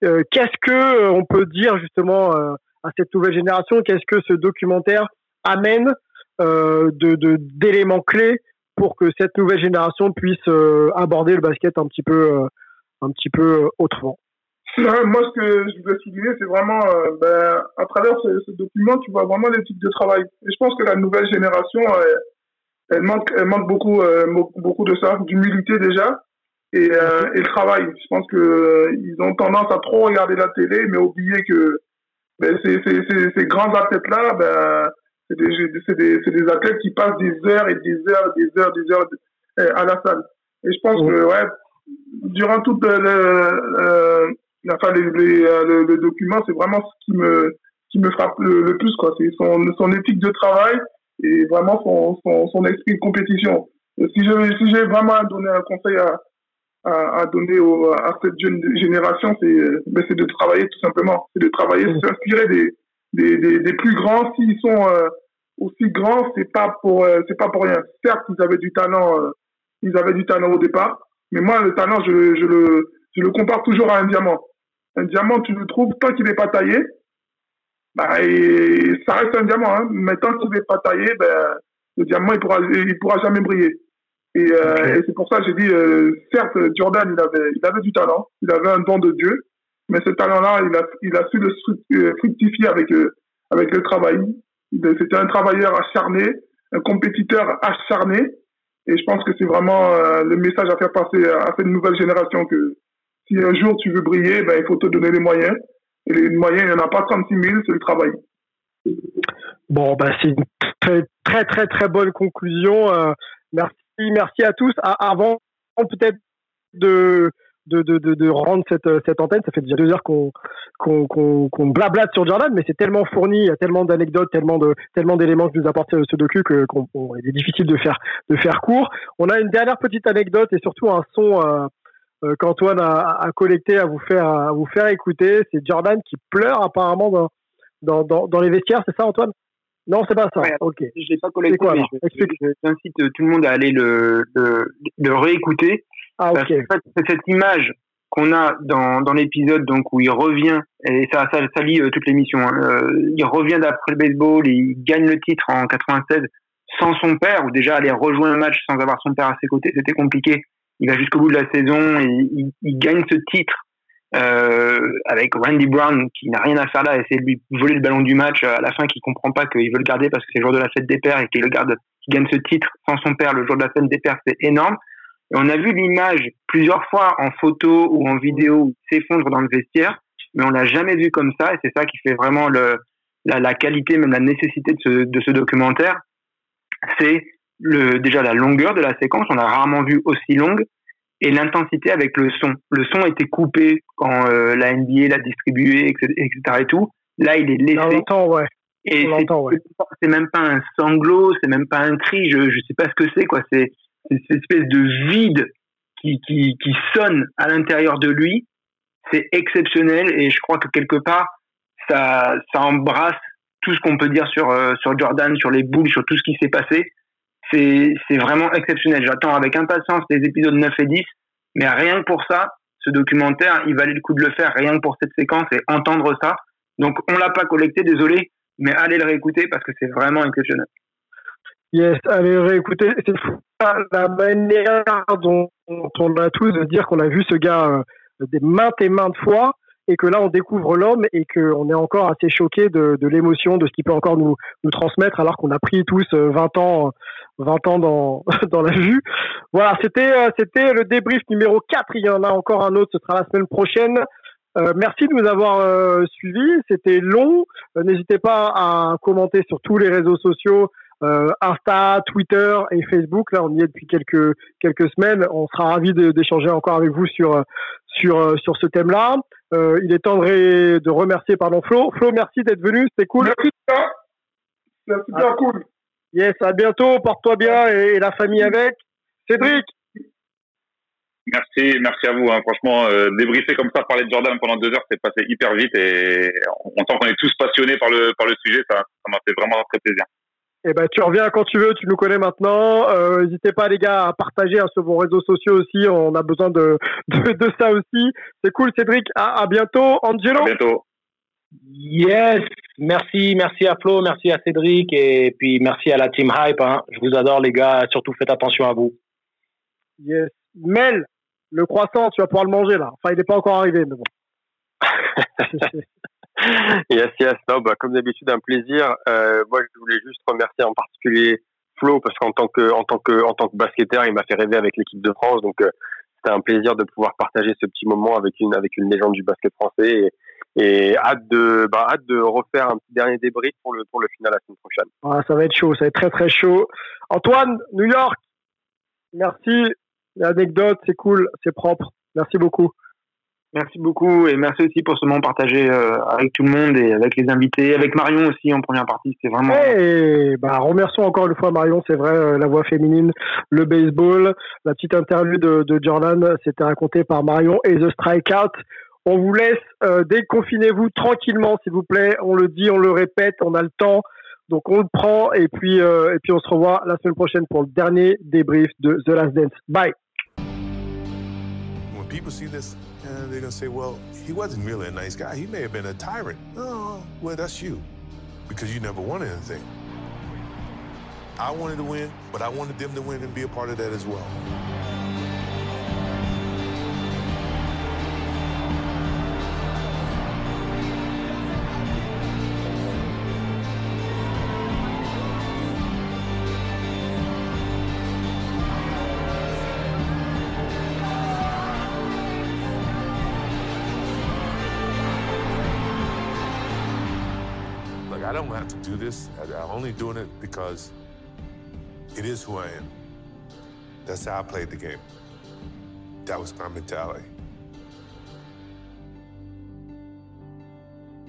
[SPEAKER 1] Qu'est-ce que on peut dire justement à cette nouvelle génération? Qu'est-ce que ce documentaire amène de d'éléments clés pour que cette nouvelle génération puisse aborder le basket un petit peu un petit peu autrement (laughs)
[SPEAKER 3] moi, ce que je voulais souligner, c'est vraiment, euh, ben, à travers ce, document, tu vois vraiment l'éthique de travail. Et je pense que la nouvelle génération, euh, elle, manque, elle manque beaucoup, euh, beaucoup de ça, d'humilité déjà, et, et le travail. Je pense que ils ont tendance à trop regarder la télé, mais oublier que ben, ces, ces, ces, ces grands athlètes-là, ben, c'est des, des, des, athlètes qui passent des heures et des heures, des heures, des heures à la salle. Et je pense que, ouais, durant toute le, enfin les, euh, le, document c'est vraiment ce qui me qui me frappe le, plus quoi c'est son son éthique de travail et vraiment son son, son esprit de compétition si je si j'ai vraiment à donner un conseil à à, à donner au, à cette jeune génération c'est ben c'est de travailler tout simplement c'est de travailler mmh. s'inspirer des, des, des des plus grands s'ils sont euh, aussi grands c'est pas pour euh, c'est pas pour rien certes ils avaient du talent ils avaient du talent au départ mais moi le talent je je le je le compare toujours à un diamant un diamant, tu le trouves, tant qu'il n'est pas taillé, bah, et ça reste un diamant. Hein. Mais tant qu'il n'est pas taillé, ben, le diamant, il pourra, il pourra jamais briller. Et, euh, et c'est pour ça que j'ai dit, euh, certes, Jordan, il avait, il avait du talent, il avait un don de Dieu, mais ce talent-là, il a, su le fructifier avec, euh, avec le travail. C'était un travailleur acharné, un compétiteur acharné. Et je pense que c'est vraiment euh, le message à faire passer à cette nouvelle génération que si un jour tu veux briller, ben, il faut te donner les moyens. Et les moyens, il n'y en a pas 36 000, c'est le travail.
[SPEAKER 1] Bon, ben, c'est une très, très, très, très bonne conclusion. Euh, merci, merci à tous. avant, peut-être de, de, de, de, rendre cette, cette antenne, ça fait déjà deux heures qu'on qu'on qu'on blablate sur Jordan, mais c'est tellement fourni, il y a tellement d'anecdotes, tellement de tellement d'éléments que nous apporte ce docu que qu'on est difficile de faire de faire court. On a une dernière petite anecdote et surtout un son euh, euh, qu'Antoine a, a, collecté à vous faire à vous faire écouter. C'est Jordan qui pleure apparemment dans dans, dans, dans les vestiaires, c'est ça Antoine? Non, c'est pas ça. ok.
[SPEAKER 5] Je l'ai pas collecté. Quoi, J'incite tout le monde à aller le le, le réécouter. Ah ok. c'est cette image qu'on a dans, dans l'épisode donc où il revient et ça ça, ça lie euh, toute l'émission. Hein, euh, il revient d'après le baseball, il gagne le titre en 96 sans son père ou déjà aller rejoindre un match sans avoir son père à ses côtés, c'était compliqué. Il va jusqu'au bout de la saison et il, il gagne ce titre euh, avec Randy Brown qui n'a rien à faire là, essayer de lui voler le ballon du match à la fin, qui comprend pas qu'il veut le garder parce que c'est le jour de la fête des pères et qu'il le garde, qu'il gagne ce titre sans son père le jour de la fête des pères, c'est énorme. Et on a vu l'image plusieurs fois en photo ou en vidéo s'effondre dans le vestiaire, mais on l'a jamais vu comme ça et c'est ça qui fait vraiment le, la, la, qualité, même la nécessité de ce, de ce documentaire. C'est le, déjà la longueur de la séquence, on a rarement vu aussi longue, et l'intensité avec le son. Le son a été coupé quand euh, la NBA l'a distribué, etc., etc., et tout. Là, il est laissé.
[SPEAKER 1] ouais.
[SPEAKER 5] Et c'est même pas un sanglot, c'est même pas un cri, je je sais pas ce que c'est quoi. C'est cette espèce de vide qui sonne à l'intérieur de lui. C'est exceptionnel et je crois que quelque part ça ça embrasse tout ce qu'on peut dire sur euh, sur Jordan, sur les boules, sur tout ce qui s'est passé c'est vraiment exceptionnel. J'attends avec impatience les épisodes 9 et 10, mais rien que pour ça, ce documentaire, il valait le coup de le faire, rien que pour cette séquence et entendre ça. Donc on l'a pas collecté, désolé, mais allez le réécouter parce que c'est vraiment exceptionnel.
[SPEAKER 1] Yes, allez le réécouter. C'est la manière dont on a tous de dire qu'on a vu ce gars euh, des maintes et maintes fois et que là on découvre l'homme et qu'on est encore assez choqué de, l'émotion, de ce qu'il peut encore nous, transmettre alors qu'on a pris tous 20 euh, ans 20 ans dans, (laughs) dans la vue. Voilà, c'était euh, c'était le débrief numéro 4. Il y en a encore un autre, ce sera la semaine prochaine. Merci de nous avoir suivis. C'était long. N'hésitez pas à commenter sur tous les réseaux sociaux, Insta, Twitter et Facebook. Là, on y est depuis quelques quelques semaines. On sera ravis d'échanger encore avec vous sur sur sur ce thème-là. il est temps de, de remercier pardon Flo. Flo, merci d'être venu. C'était cool.
[SPEAKER 3] Merci. C'était super ah. cool.
[SPEAKER 1] Yes, à bientôt, porte-toi bien et, la famille avec. Cédric
[SPEAKER 4] Merci, merci à vous. Hein. Franchement, euh, débriefer comme ça, parler de Jordan pendant deux heures, c'est passé hyper vite et on sent qu'on est tous passionnés par le par le sujet. Ça, ça m'a fait vraiment très plaisir.
[SPEAKER 1] Eh ben, tu reviens quand tu veux. Tu nous connais maintenant. Euh, n'hésitez pas, les gars, à partager hein, sur vos réseaux sociaux aussi. On a besoin de de, de ça aussi. C'est cool, Cédric. À, à bientôt, Angelo.
[SPEAKER 4] À bientôt.
[SPEAKER 6] Yes, merci, merci à Flo, merci à Cédric et puis merci à la team Hype. Hein. Je vous adore les gars, surtout faites attention à vous.
[SPEAKER 1] Yes. Mel, le croissant, tu vas pouvoir le manger là. Enfin, il n'est pas encore arrivé, mais bon. (laughs)
[SPEAKER 7] yes, yes. Non, bah, comme d'habitude, un plaisir. Euh, moi, je voulais juste remercier en particulier Flo parce qu'en tant que en tant que en tant que basketteur, il m'a fait rêver avec l'équipe de France. Donc, euh, c'était un plaisir de pouvoir partager ce petit moment avec une avec une légende du basket français. Et, et hâte de bah, hâte de refaire un petit dernier débrief pour le pour le final la semaine prochaine.
[SPEAKER 1] Ah, ça va être chaud, ça va être très très chaud. Antoine, New York, merci. L'anecdote, c'est cool, c'est propre. Merci beaucoup.
[SPEAKER 5] Merci beaucoup et merci aussi pour ce moment partagé euh, avec tout le monde et avec les invités, avec Marion aussi en première partie. C'était vraiment.
[SPEAKER 1] Hey, bah remercions encore une fois Marion, c'est vrai, euh, la voix féminine, le baseball, la petite interview de, de Jordan, c'était raconté par Marion et The Strikeout. On vous laisse, euh, déconfinez-vous tranquillement, s'il vous plaît. On le dit, on le répète, on a le temps. Donc on le prend et puis, euh, et puis on se revoit la semaine prochaine pour le dernier débrief de The Last Dance. Bye.
[SPEAKER 2] When people see this, uh, they're going to say, well, he wasn't really a nice guy. He may have been a tyrant. Oh, well, that's you because you never wanted anything. I wanted to win, but I wanted them to win and be a part of that as well. this. I'm only doing it because it is who I am. That's how I played the game. That was my mentality.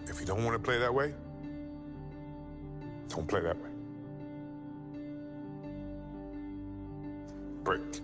[SPEAKER 2] If you don't want to play that way, don't play that way. Break.